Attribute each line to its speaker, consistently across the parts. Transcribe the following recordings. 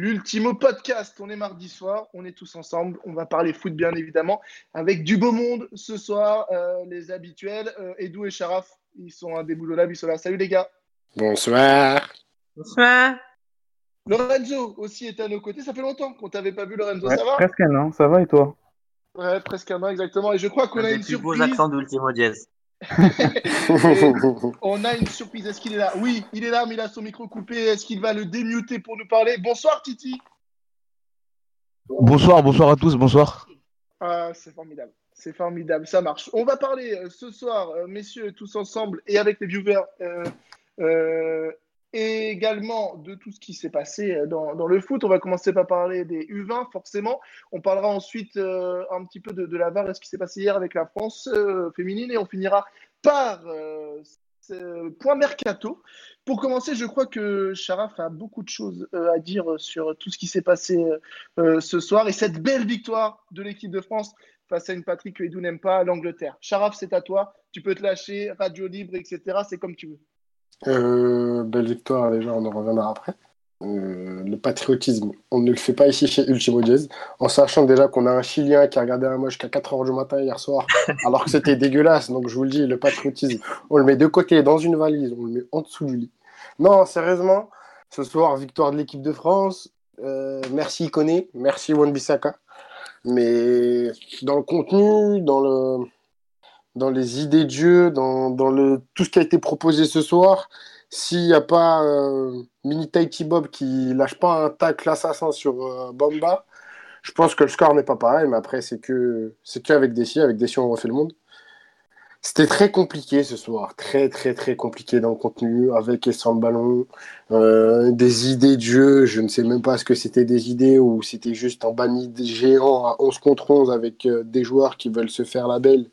Speaker 1: L'ultimo podcast, on est mardi soir, on est tous ensemble, on va parler foot bien évidemment, avec du beau monde ce soir, euh, les habituels, euh, Edou et Sharaf, ils sont un des boulots là, ils sont là. Salut les gars.
Speaker 2: Bonsoir.
Speaker 3: Bonsoir.
Speaker 1: Lorenzo aussi est à nos côtés, ça fait longtemps qu'on t'avait pas vu Lorenzo, ça va
Speaker 4: Presque un an, ça va et toi?
Speaker 1: Ouais, presque un an exactement, et je crois qu'on a une
Speaker 3: plus beaux
Speaker 1: surprise.
Speaker 3: accents d'Ultimo Diaz.
Speaker 1: On a une surprise. Est-ce qu'il est là Oui, il est là, mais il a son micro coupé. Est-ce qu'il va le démuter pour nous parler Bonsoir, Titi.
Speaker 4: Bonsoir, bonsoir à tous, bonsoir.
Speaker 1: Ah, c'est formidable. C'est formidable, ça marche. On va parler euh, ce soir, euh, messieurs, tous ensemble et avec les viewers, euh, euh, et également de tout ce qui s'est passé euh, dans, le foot. On va commencer par parler des U20, forcément. On parlera ensuite euh, un petit peu de, la VAR et ce qui s'est passé hier avec la France euh, féminine. Et on finira par ce point mercato. Pour commencer, je crois que Sharaf a beaucoup de choses à dire sur tout ce qui s'est passé ce soir et cette belle victoire de l'équipe de France face à une patrie que Edou n'aime pas, l'Angleterre. Sharaf, c'est à toi. Tu peux te lâcher, radio libre, etc. C'est comme tu veux.
Speaker 2: Euh, belle victoire, déjà, on en reviendra après. Euh, le patriotisme, on ne le fait pas ici chez Ultimo Jazz, en sachant déjà qu'on a un Chilien qui a regardé un match jusqu'à 4h du matin hier soir, alors que c'était dégueulasse. Donc je vous le dis, le patriotisme, on le met de côté dans une valise, on le met en dessous du lit. Non, sérieusement, ce soir, victoire de l'équipe de France. Euh, merci Ikoné, merci Wan-Bissaka. Mais dans le contenu, dans le dans les idées de jeu, dans, dans le, tout ce qui a été proposé ce soir, s'il n'y a pas euh, Mini Tahiti Bob qui lâche pas un tacle assassin sur euh, Bamba, je pense que le score n'est pas pareil, mais après, c'est que c'est qu'avec Dessy, avec Dessy, on refait le monde. C'était très compliqué ce soir, très très très compliqué dans le contenu, avec et sans le ballon, euh, des idées de jeu, je ne sais même pas ce que c'était des idées ou c'était juste un banni géant à 11 contre 11 avec euh, des joueurs qui veulent se faire la belle.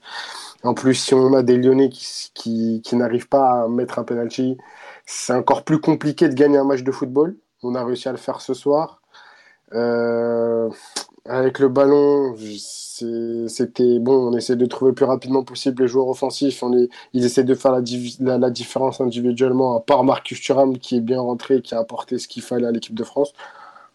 Speaker 2: En plus, si on a des Lyonnais qui, qui, qui n'arrivent pas à mettre un penalty, c'est encore plus compliqué de gagner un match de football. On a réussi à le faire ce soir. Euh, avec le ballon, c'était bon. On essaie de trouver le plus rapidement possible les joueurs offensifs. On est, ils essaient de faire la, la, la différence individuellement, à part Marcus Thuram qui est bien rentré, qui a apporté ce qu'il fallait à l'équipe de France,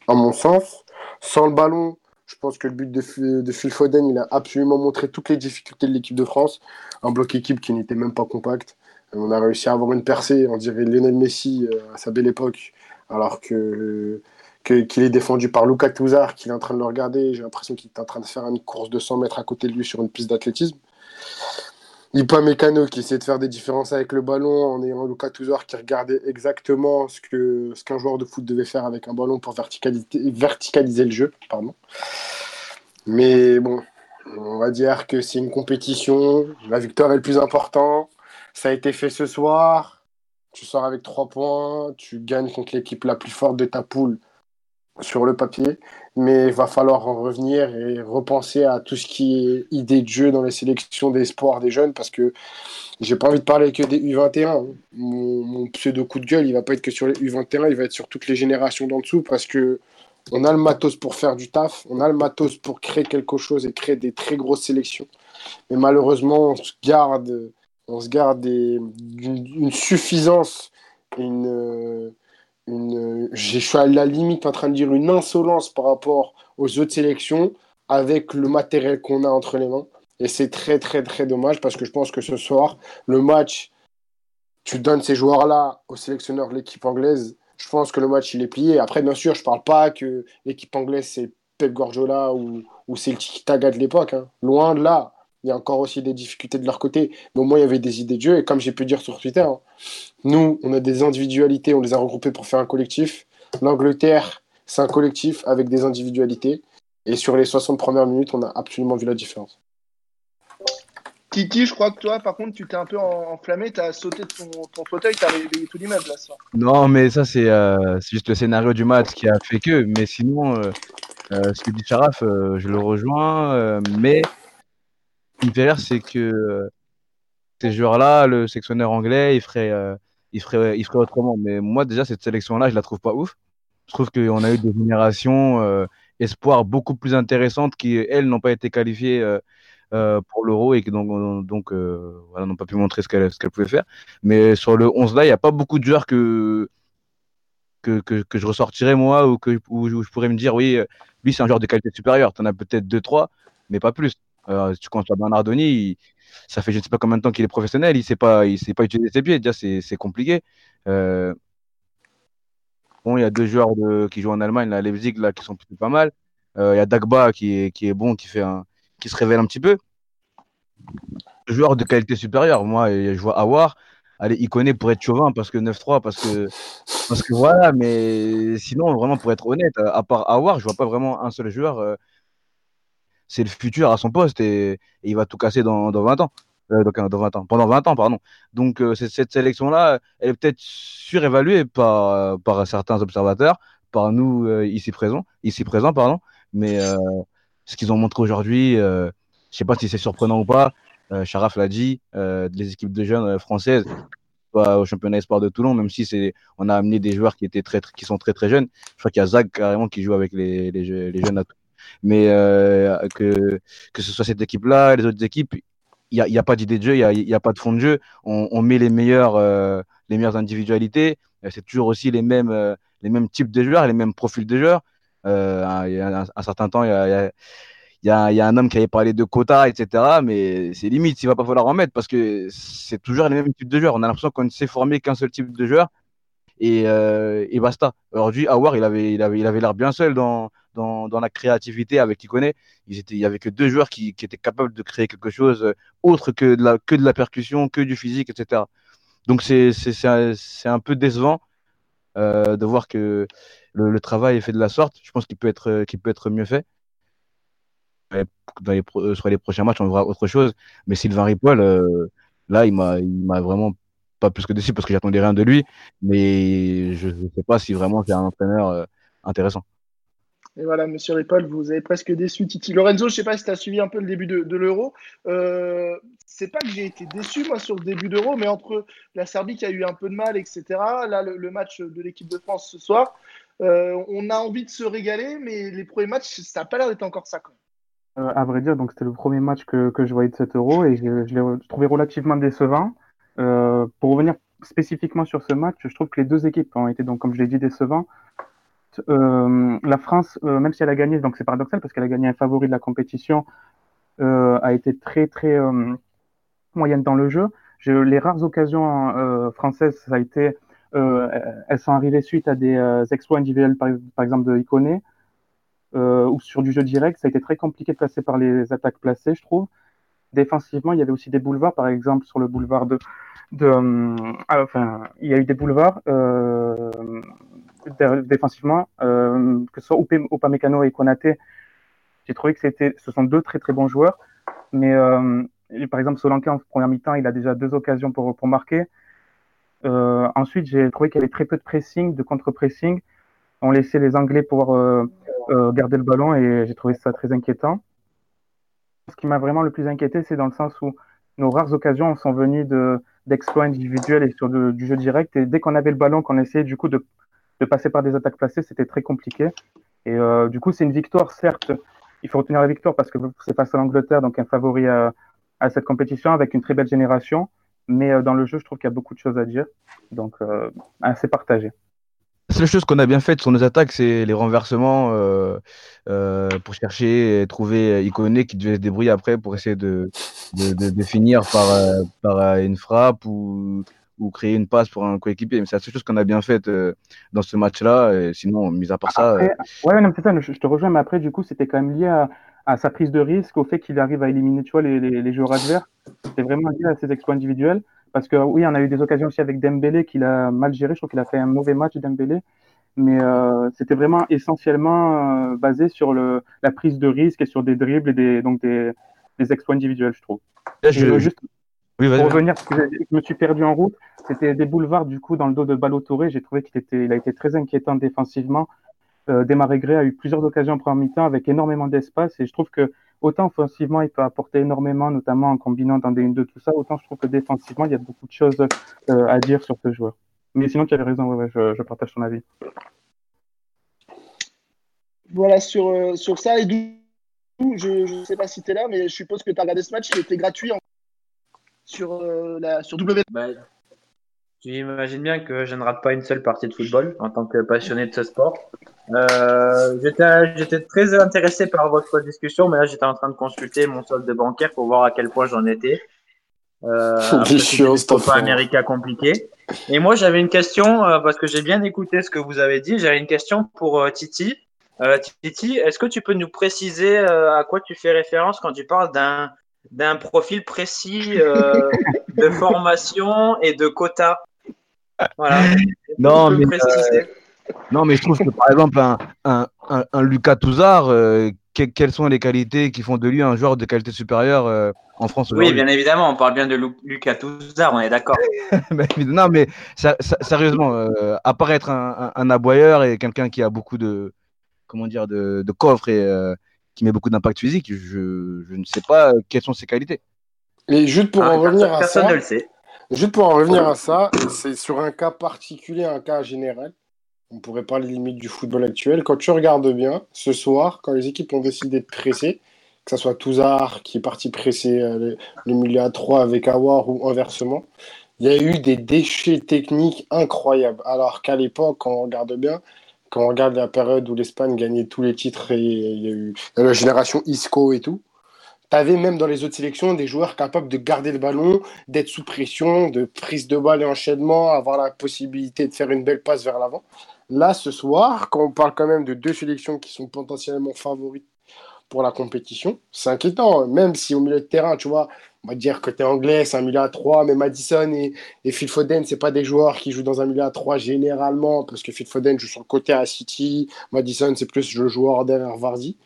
Speaker 2: à mon sens. Sans le ballon, je pense que le but de, de Phil Foden, il a absolument montré toutes les difficultés de l'équipe de France. Un bloc équipe qui n'était même pas compact. On a réussi à avoir une percée, on dirait Lionel Messi euh, à sa belle époque, alors que- qu'il est défendu par Luca Touzard, qu'il est en train de le regarder. J'ai l'impression qu'il est en train de faire une course de 100 mètres à côté de lui sur une piste d'athlétisme. Ipa Mécano qui essaie de faire des différences avec le ballon en ayant Luca Touzard qui regardait exactement ce qu'un joueur de foot devait faire avec un ballon pour verticaliser, le jeu. Pardon. Mais bon, on va dire que c'est une compétition. La victoire est le plus important. Ça a été fait ce soir. Tu sors avec 3 points. Tu gagnes contre l'équipe la plus forte de ta poule sur le papier. Mais il va falloir en revenir et repenser à tout ce qui est idée de jeu dans les sélections d'espoir des jeunes parce que j'ai pas envie de parler que des U21. hein. Mon, pseudo coup de gueule, il va pas être que sur les U21, il va être sur toutes les générations d'en dessous parce que on a le matos pour faire du taf, on a le matos pour créer quelque chose et créer des très grosses sélections. Mais malheureusement, on se garde, on se garde des- une, une suffisance, et une, une, je suis à la limite en train de dire une insolence par rapport aux autres sélections avec le matériel qu'on a entre les mains. Et c'est très, très, très dommage parce que je pense que ce soir, le match, tu donnes ces joueurs-là au sélectionneur de l'équipe anglaise. Je pense que le match, il est plié. Après, bien sûr, je parle pas que l'équipe anglaise, c'est Pep Guardiola ou, c'est le tiki-taka de l'époque. hein. Loin de là. Il y a encore aussi des difficultés de leur côté. Mais au moins, il y avait des idées de jeu. Et comme j'ai pu dire sur Twitter, hein, nous, on a des individualités, on les a regroupées pour faire un collectif. L'Angleterre, c'est un collectif avec des individualités. Et sur les 60 premières minutes, on a absolument vu la différence.
Speaker 1: Titi, je crois que toi, par contre, tu t'es un peu en- enflammé, tu as sauté de ton, ton fauteuil, tu as réveillé tout l'immeuble là soir.
Speaker 4: Non, mais ça, c'est euh, c'est juste le scénario du match qui a fait que. Mais sinon, euh, euh, ce que dit Sharaf, euh, je le rejoins. euh, mais qui me fait rire, c'est que euh, ces joueurs-là, le sectionneur anglais, il ferait, euh, il ferait, il ferait autrement. Mais moi, déjà, cette sélection-là, je la trouve pas ouf. Je trouve qu'on a eu des générations euh, espoirs beaucoup plus intéressantes qui, elles, n'ont pas été qualifiées pour l'Euro et qui donc, n'ont pas pu montrer ce qu'elles pouvaient faire. Mais sur le 11 là, il n'y a pas beaucoup de joueurs que, que, que, je ressortirais moi ou que je pourrais me dire oui, lui c'est un joueur de qualité supérieure. Tu en as peut-être deux, trois, mais pas plus. Euh, tu comptes à Bernardoni, ça fait je ne sais pas combien de temps qu'il est professionnel, il il sait pas utiliser ses pieds. Déjà c'est compliqué. Euh, bon, il y a deux joueurs qui jouent en Allemagne, là, Leipzig, qui sont plutôt pas mal. Euh, il y a Dagba qui est, bon, qui se révèle un petit peu. Joueur de qualité supérieure. Moi, je vois Awar. Il connaît pour être chauvin parce que 9-3, parce que, parce que voilà, mais sinon, vraiment, pour être honnête, à part Awar, je vois pas vraiment un seul joueur. C'est le futur à son poste et, il va tout casser dans, dans 20 ans. Euh, donc, euh, dans 20 ans. Pendant 20 ans, pardon. Donc, euh, cette sélection-là, elle est peut-être surévaluée par, certains observateurs, par nous ici présents, ici présents, pardon. Mais ce qu'ils ont montré aujourd'hui, euh, je sais pas si c'est surprenant ou pas. Sharaf l'a dit, les équipes de jeunes françaises, au championnat espoir de Toulon, même si on a amené des joueurs qui étaient très, qui sont très très jeunes. Je crois qu'il y a Zach carrément qui joue avec les, je- les jeunes à Toulon. Mais euh, que que ce soit cette équipe-là, les autres équipes, il n'y a, pas d'idée de jeu, il n'y a, a pas de fond de jeu. On, met les meilleurs, euh, les meilleures individualités. Euh, C'est toujours aussi les mêmes, les mêmes types de joueurs, les mêmes profils de joueurs. Euh, il y a un, un certain temps, il y a, y y a, un homme qui avait parlé de quotas, etc. Mais c'est limite, il va pas falloir en mettre parce que c'est toujours les mêmes types de joueurs. On a l'impression qu'on ne sait former qu'un seul type de joueur et, et basta. Aujourd'hui, Awar, il avait, il avait, il avait l'air bien seul dans, dans, la créativité avec connaît. Ils étaient, il y avait que deux joueurs qui, étaient capables de créer quelque chose euh, autre que de la, percussion, que du physique, etc. Donc c'est, un, peu décevant euh, de voir que le, travail est fait de la sorte. Je pense qu'il peut être, euh, mieux fait. Dans les, sur les prochains matchs, on verra autre chose. Mais Sylvain Ripoll, là, il m'a, m'a vraiment pas plus que déçu parce que j'attendais rien de lui. Mais je ne sais pas si vraiment c'est un entraîneur intéressant.
Speaker 1: Et voilà, monsieur Ripoll, vous avez presque déçu Titi. Lorenzo, je sais pas si tu as suivi un peu le début de, l'Euro. Euh, c'est pas que j'ai été déçu, moi, sur le début d'Euro, mais entre la Serbie qui a eu un peu de mal, etc., là, le, match de l'équipe de France ce soir, euh, on a envie de se régaler, mais les premiers matchs, ça n'a pas l'air d'être encore ça.
Speaker 5: Euh, à vrai dire, donc c'était le premier match que, je voyais de cet Euro et je, l'ai trouvé relativement décevant. Pour revenir spécifiquement sur ce match, je trouve que les deux équipes ont été, comme je l'ai dit, décevants. Euh, la France, euh, même si elle a gagné, donc c'est paradoxal parce qu'elle a gagné un favori de la compétition, euh, a été très très moyenne dans le jeu. Je, les rares occasions françaises, ça a été, elles sont arrivées suite à des exploits individuels, par, exemple de Iconé, ou sur du jeu direct. Ça a été très compliqué de passer par les attaques placées, je trouve. Défensivement, il y avait aussi des boulevards, par exemple sur le boulevard de, de euh, ah, enfin, il y a eu des boulevards euh, défensivement, euh, que ce soit Upamecano et Konaté. J'ai trouvé que c'était, ce sont deux très très bons joueurs, mais euh, par exemple Solanke en première mi-temps, il a déjà deux occasions pour pour marquer. Euh, ensuite, j'ai trouvé qu'il y avait très peu de pressing, de contre-pressing. On laissait les Anglais pouvoir garder le ballon et j'ai trouvé ça très inquiétant. Ce qui m'a vraiment le plus inquiété, c'est dans le sens où nos rares occasions sont venues de, d'exploits individuels et sur de, du jeu direct. Et dès qu'on avait le ballon, qu'on essayait du coup de, de passer par des attaques placées, c'était très compliqué. Et euh, du coup, c'est une victoire, certes. Il faut retenir la victoire parce que c'est face à l'Angleterre, donc un favori à, à, cette compétition avec une très belle génération. Mais euh, dans le jeu, je trouve qu'il y a beaucoup de choses à dire. Donc, euh, assez partagé.
Speaker 4: La seule chose qu'on a bien faite sur nos attaques, c'est les renversements euh, euh, pour chercher et trouver Iconé qui devait se débrouiller après pour essayer de, de, de, de finir par, euh, par une frappe ou, ou créer une passe pour un coéquipier. Mais c'est la seule chose qu'on a bien faite euh, dans ce match-là. Sinon, mis à part ça.
Speaker 5: Après, ouais, non, c'est ça, je, je, te rejoins, mais après, du coup, c'était quand même lié à, à, sa prise de risque, au fait qu'il arrive à éliminer tu vois, les, les, les joueurs adverses. C'était vraiment lié à ses exploits individuels. Parce que oui, on a eu des occasions aussi avec Dembélé qu'il a mal géré. Je trouve qu'il a fait un mauvais match, Dembélé. Mais euh, c'était vraiment essentiellement euh, basé sur le, la prise de risque et sur des dribbles et des, donc des, des exploits individuels, je trouve.
Speaker 4: Là, je...
Speaker 5: juste
Speaker 4: oui,
Speaker 5: pour revenir, parce que je me suis perdu en route, c'était des boulevards du coup dans le dos de Balotouré. J'ai trouvé qu'il était, il a été très inquiétant défensivement. Euh, Desmarais a eu plusieurs occasions en première mi-temps avec énormément d'espace et je trouve que autant offensivement il peut apporter énormément, notamment en combinant dans des 1-2 tout ça, autant je trouve que défensivement il y a beaucoup de choses euh, à dire sur ce joueur. Mais sinon, tu avais raison, ouais, ouais, je, je, partage ton avis.
Speaker 1: Voilà sur, euh, sur ça. Et d'où, je ne sais pas si tu es là, mais je suppose que tu as regardé ce match, il était gratuit en... sur, euh, la, sur W.
Speaker 3: Bah, Tu imagines bien que je ne rate pas une seule partie de football en tant que passionné de ce sport. Euh, j'étais, très intéressé par votre discussion, mais là j'étais en train de consulter mon solde bancaire pour voir à quel point j'en étais. Euh, après,
Speaker 2: Des
Speaker 3: c'était
Speaker 2: chiens,
Speaker 3: des
Speaker 2: cette
Speaker 3: Copa
Speaker 2: affaire.
Speaker 3: América compliqué. Et moi j'avais une question euh, parce que j'ai bien écouté ce que vous avez dit. J'avais une question pour euh, Titi. Euh, Titi, est-ce que tu peux nous préciser euh, à quoi tu fais référence quand tu parles d'un d'un profil précis euh, de formation et de quota Voilà.
Speaker 4: Non, mais,
Speaker 3: préciser?
Speaker 4: Non, mais je trouve que par exemple, un, un, un, un Lucas Touzard, euh, que- quelles sont les qualités qui font de lui un joueur de qualité supérieure euh, en France
Speaker 3: Oui, bien évidemment, on parle bien de Lu- Lucas Touzard, on est d'accord.
Speaker 4: Mais- Non, mais ça- ça- sérieusement, euh, à part être un, un, un aboyeur et quelqu'un qui a beaucoup de, comment dire, de, de coffre et euh, qui met beaucoup d'impact physique, je, je ne sais pas quelles sont ses qualités.
Speaker 2: Et juste pour
Speaker 3: Ah,
Speaker 2: en revenir
Speaker 3: personne
Speaker 2: à
Speaker 3: personne
Speaker 2: ça,
Speaker 3: ne le sait.
Speaker 2: juste pour en revenir à ça, c'est sur un cas particulier, un cas général. On pourrait parler limite du football actuel. Quand tu regardes bien, ce soir, quand les équipes ont décidé de presser, que ce soit Touzard qui est parti presser euh, le, milieu à 3 avec Awar ou inversement, il y a eu des déchets techniques incroyables. Alors qu'à l'époque, quand on regarde bien, quand on regarde la période où l'Espagne gagnait tous les titres et il y a eu la génération Isco et tout, tu avais même dans les autres sélections des joueurs capables de garder le ballon, d'être sous pression, de prise de balle et enchaînement, avoir la possibilité de faire une belle passe vers l'avant. Là, ce soir, quand on parle quand même de deux sélections qui sont potentiellement favorites pour la compétition, c'est inquiétant. Même si au milieu de terrain, tu vois, on va dire côté anglais, c'est un milieu à 3, mais Madison et, Phil Foden, c'est pas des joueurs qui jouent dans un milieu à 3 généralement, parce que Phil Foden joue sur le côté à City, Madison, c'est plus le joueur derrière Vardy.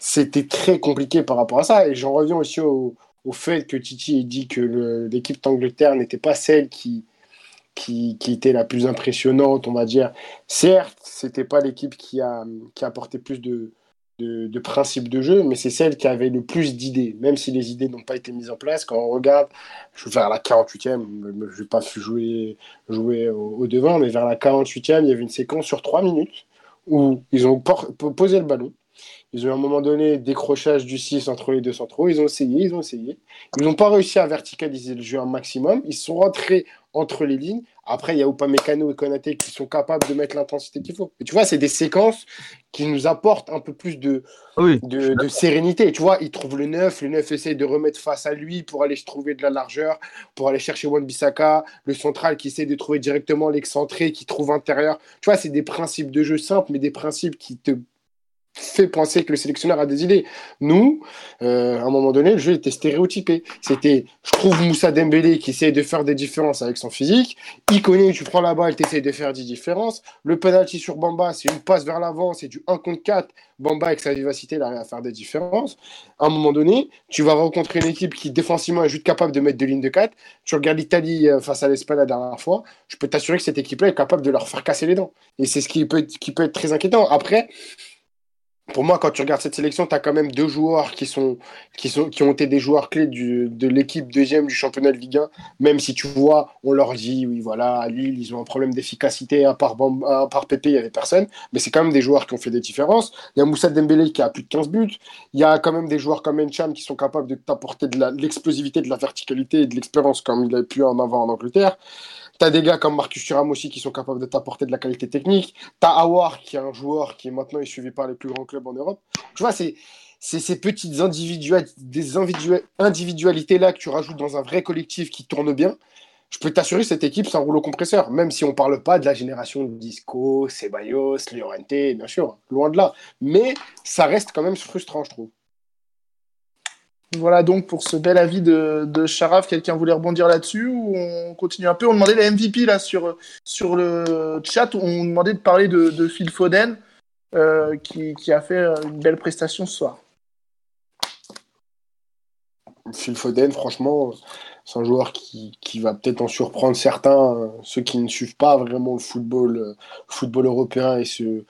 Speaker 2: C'était très compliqué par rapport à ça. Et j'en reviens aussi au, fait que Titi ait dit que l'équipe d'Angleterre n'était pas celle qui, qui, était la plus impressionnante, on va dire. Certes, c'était pas l'équipe qui a, qui a apporté plus de, de, principes de jeu, mais c'est celle qui avait le plus d'idées, même si les idées n'ont pas été mises en place. Quand on regarde, je vais vers la 48e, je vais pas jouer, jouer au, devant, mais vers la 48e, il y avait une séquence sur 3 minutes où ils ont posé le ballon. Ils ont eu à un moment donné décrochage du 6 entre les deux centraux. Ils ont essayé, ils ont essayé. Ils n'ont pas réussi à verticaliser le jeu un maximum. Ils sont rentrés entre les lignes. Après, il y a Upamecano et Konaté qui sont capables de mettre l'intensité qu'il faut. Et tu vois, c'est des séquences qui nous apportent un peu plus de,
Speaker 4: Oui,
Speaker 2: de, de sérénité. Tu vois, il trouve le 9, le 9 essaie de remettre face à lui pour aller se trouver de la largeur, pour aller chercher Wan Bissaka, le central qui essaie de trouver directement l'excentré, qui trouve intérieur. Tu vois, c'est des principes de jeu simples, mais des principes qui te fait penser que le sélectionneur a des idées. Nous, euh, à un moment donné, le jeu était stéréotypé. C'était, je trouve Moussa Dembélé qui essaie de faire des différences avec son physique. Il connaît, tu prends la balle, tu essaies de faire des différences. Le penalty sur Bamba, c'est une passe vers l'avant, c'est du 1 contre 4. Bamba, avec sa vivacité, il arrive à faire des différences. À un moment donné, tu vas rencontrer une équipe qui, défensivement, est juste capable de mettre deux lignes de 4. Tu regardes l'Italie euh, face à l'Espagne la dernière fois, je peux t'assurer que cette équipe-là est capable de leur faire casser les dents. Et c'est ce qui peut qui peut être très inquiétant. Après, pour moi, quand tu regardes cette sélection, tu as quand même deux joueurs qui, sont, qui, sont, qui ont été des joueurs clés de l'équipe deuxième du championnat de Ligue 1. Même si tu vois, on leur dit, oui, voilà, à Lille, ils ont un problème d'efficacité. À part, à part il n'y avait personne. Mais c'est quand même des joueurs qui ont fait des différences. Il y a Moussa Dembélé qui a plus de 15 buts. Il y a quand même des joueurs comme Encham qui sont capables de t'apporter de l'explosivité, de la verticalité et de l'expérience comme il a pu en avoir en Angleterre. T'as des gars comme Marcus Thuram aussi qui sont capables de t'apporter de la qualité technique. T'as Awar qui est un joueur qui maintenant est suivi par les plus grands clubs en Europe. Tu vois, c'est ces petites individua- des individua- individualités-là que tu rajoutes dans un vrai collectif qui tourne bien. Je peux t'assurer cette équipe, c'est un rouleau compresseur. Même si on parle pas de la génération de Disco, Ceballos, Llorente, bien sûr, loin de là. Mais ça reste quand même frustrant, je trouve.
Speaker 1: Voilà donc pour ce bel avis de, de Sharaf. Quelqu'un voulait rebondir là-dessus ou on continue un peu? On demandait la MVP là sur, le chat. On demandait de parler de, Phil Foden euh, qui, a fait euh, une belle prestation ce soir.
Speaker 2: Phil Foden, franchement, c'est un joueur qui, va peut-être en surprendre certains, euh, ceux qui ne suivent pas vraiment le football, football européen et se,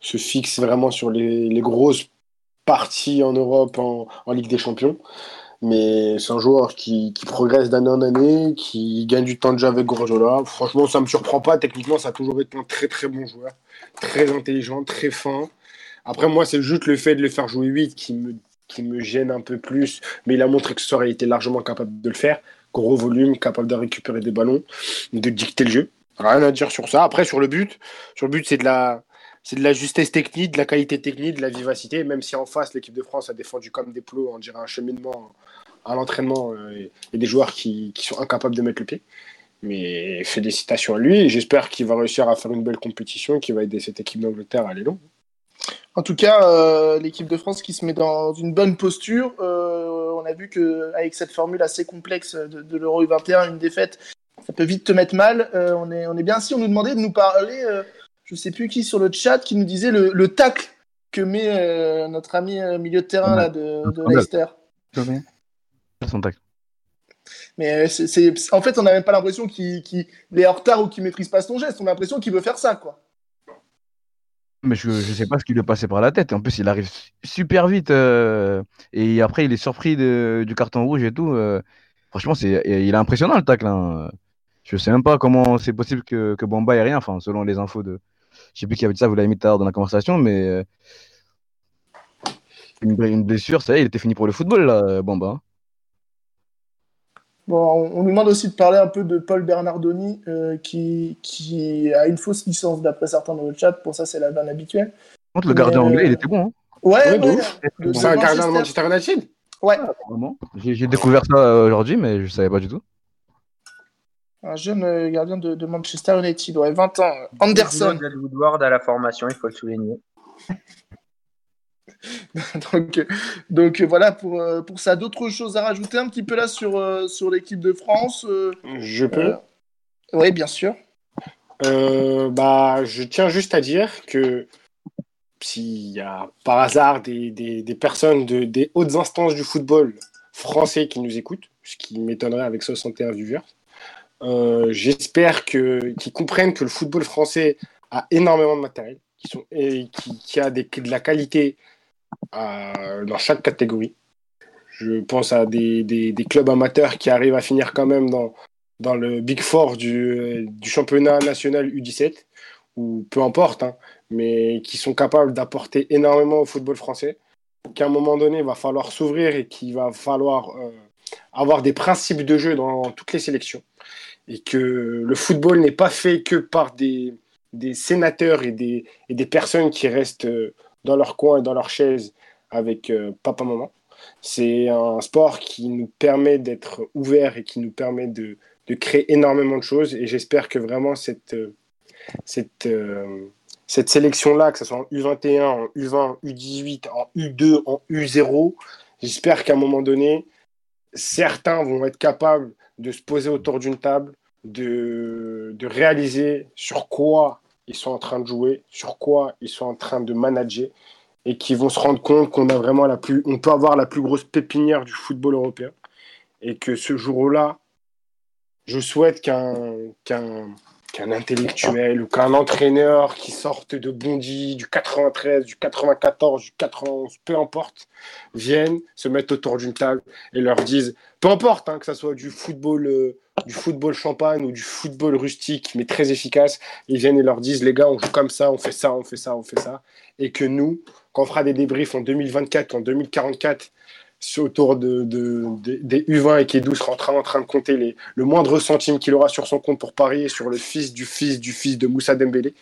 Speaker 2: fixent vraiment sur les grosses parties en Europe, en, Ligue des Champions. Mais c'est un joueur qui, progresse d'année en année, qui gagne du temps de jeu avec Guardiola. Franchement, ça ne me surprend pas. Techniquement, ça a toujours été un très très bon joueur. Très intelligent, très fin. Après, moi, c'est juste le fait de le faire jouer 8 qui me, qui me gêne un peu plus. Mais il a montré que ce soir, il était largement capable de le faire. gros volume, capable de récupérer des ballons, de dicter le jeu. Rien à dire sur ça. Après, sur le but, sur le but, c'est de la, c'est de la justesse technique, de la qualité technique, de la vivacité. Même si en face, l'équipe de France a défendu comme des plots, on dirait un cheminement à l'entraînement euh, et, des joueurs qui, qui, sont incapables de mettre le pied. Mais félicitations à lui. J'espère qu'il va réussir à faire une belle compétition, qui va aider cette équipe d'Angleterre à aller loin.
Speaker 1: En tout cas, euh, l'équipe de France qui se met dans une bonne posture. Euh, on a vu qu'avec cette formule assez complexe de, de l'Euro 21, une défaite, ça peut vite te mettre mal. On, est, on est bien si on nous demandait de nous parler, je sais plus qui sur le chat, qui nous disait le, le tacle que met euh, notre ami milieu de terrain là, de, de Leicester.
Speaker 4: Son tacle.
Speaker 1: Mais c'est, en fait, on n'a même pas l'impression qu'il, est en retard ou qu'il maîtrise pas son geste. On a l'impression qu'il veut faire ça, quoi.
Speaker 4: Mais je ne sais pas ce qui lui est passé par la tête. En plus, il arrive super vite. Euh, et après, il est surpris de, du carton rouge et tout. Euh, franchement, c'est, il est impressionnant le tacle. Hein. Je sais même pas comment c'est possible que, que Bamba ait rien. Enfin, selon les infos de. Je sais plus qui avait dit ça, vous l'avez mis tout à l'heure dans la conversation, mais. Euh, une, blessure, ça y est, il était fini pour le football, là, Bamba. Hein.
Speaker 1: Bon, on, nous demande aussi de parler un peu de Paul Bernardoni, euh, qui, qui, a une fausse licence d'après certains dans le chat. Pour ça, c'est la vanne habituelle.
Speaker 4: Contre le gardien euh... anglais, il était bon. Hein.
Speaker 1: Ouais, ouais,
Speaker 2: ouais c'est un gardien de Manchester United
Speaker 1: Ouais.
Speaker 4: Ah, J'ai découvert ça euh, aujourd'hui, mais je savais pas du tout.
Speaker 1: Un jeune euh, gardien de, de, Manchester United, ouais, 20 ans. Anderson.
Speaker 3: Woodward à la formation, il faut le souligner.
Speaker 1: donc, donc voilà pour, euh, pour ça. D'autres choses à rajouter un petit peu là sur, euh, sur l'équipe de France euh,
Speaker 2: Je peux
Speaker 1: Oui, bien sûr.
Speaker 2: bah, je tiens juste à dire que s'il y a par hasard des, des, des personnes de, des hautes instances du football français qui nous écoutent, ce qui m'étonnerait avec 61 viewers, j'espère qu'ils comprennent que le football français a énormément de matériel, qui, sont, a de la qualité euh, dans chaque catégorie. Je pense à des, clubs amateurs qui arrivent à finir quand même dans, le Big Four du, du championnat national U17, ou peu importe, hein, mais qui sont capables d'apporter énormément au football français, qu'à un moment donné, il va falloir s'ouvrir et qu'il va falloir euh, avoir des principes de jeu dans toutes les sélections. Et que le football n'est pas fait que par des, sénateurs et des, personnes qui restent euh, dans leur coin et dans leur chaise avec euh, papa, maman. C'est un sport qui nous permet d'être ouvert et qui nous permet de, créer énormément de choses. Et j'espère que vraiment cette, euh, euh, sélection-là, que ce soit en U21, en U20, U18, en U2, en U0, j'espère qu'à un moment donné, certains vont être capables de se poser autour d'une table, de, de réaliser sur quoi ils sont en train de jouer, sur quoi ils sont en train de manager et qui vont se rendre compte qu'on a vraiment la plus, on peut avoir la plus grosse pépinière du football européen. Et que ce jour-là, je souhaite qu'un qu'un qu'un intellectuel ou qu'un entraîneur qui sorte de Bondy, du 93, du 94, du 91, peu importe, vienne se mettre autour d'une table et leur dise, peu importe hein, que ça soit du football, euh, du football champagne ou du football rustique, mais très efficace, ils viennent et leur disent, les gars, on joue comme ça, on fait ça, on fait ça, on fait ça, et que nous, quand on fera des débriefs en 2024, en 2044, autour de, de, de, des U20 et qui est sera en train, en train de compter les, le moindre centime qu'il aura sur son compte pour parier sur le fils du fils du fils de Moussa Dembélé.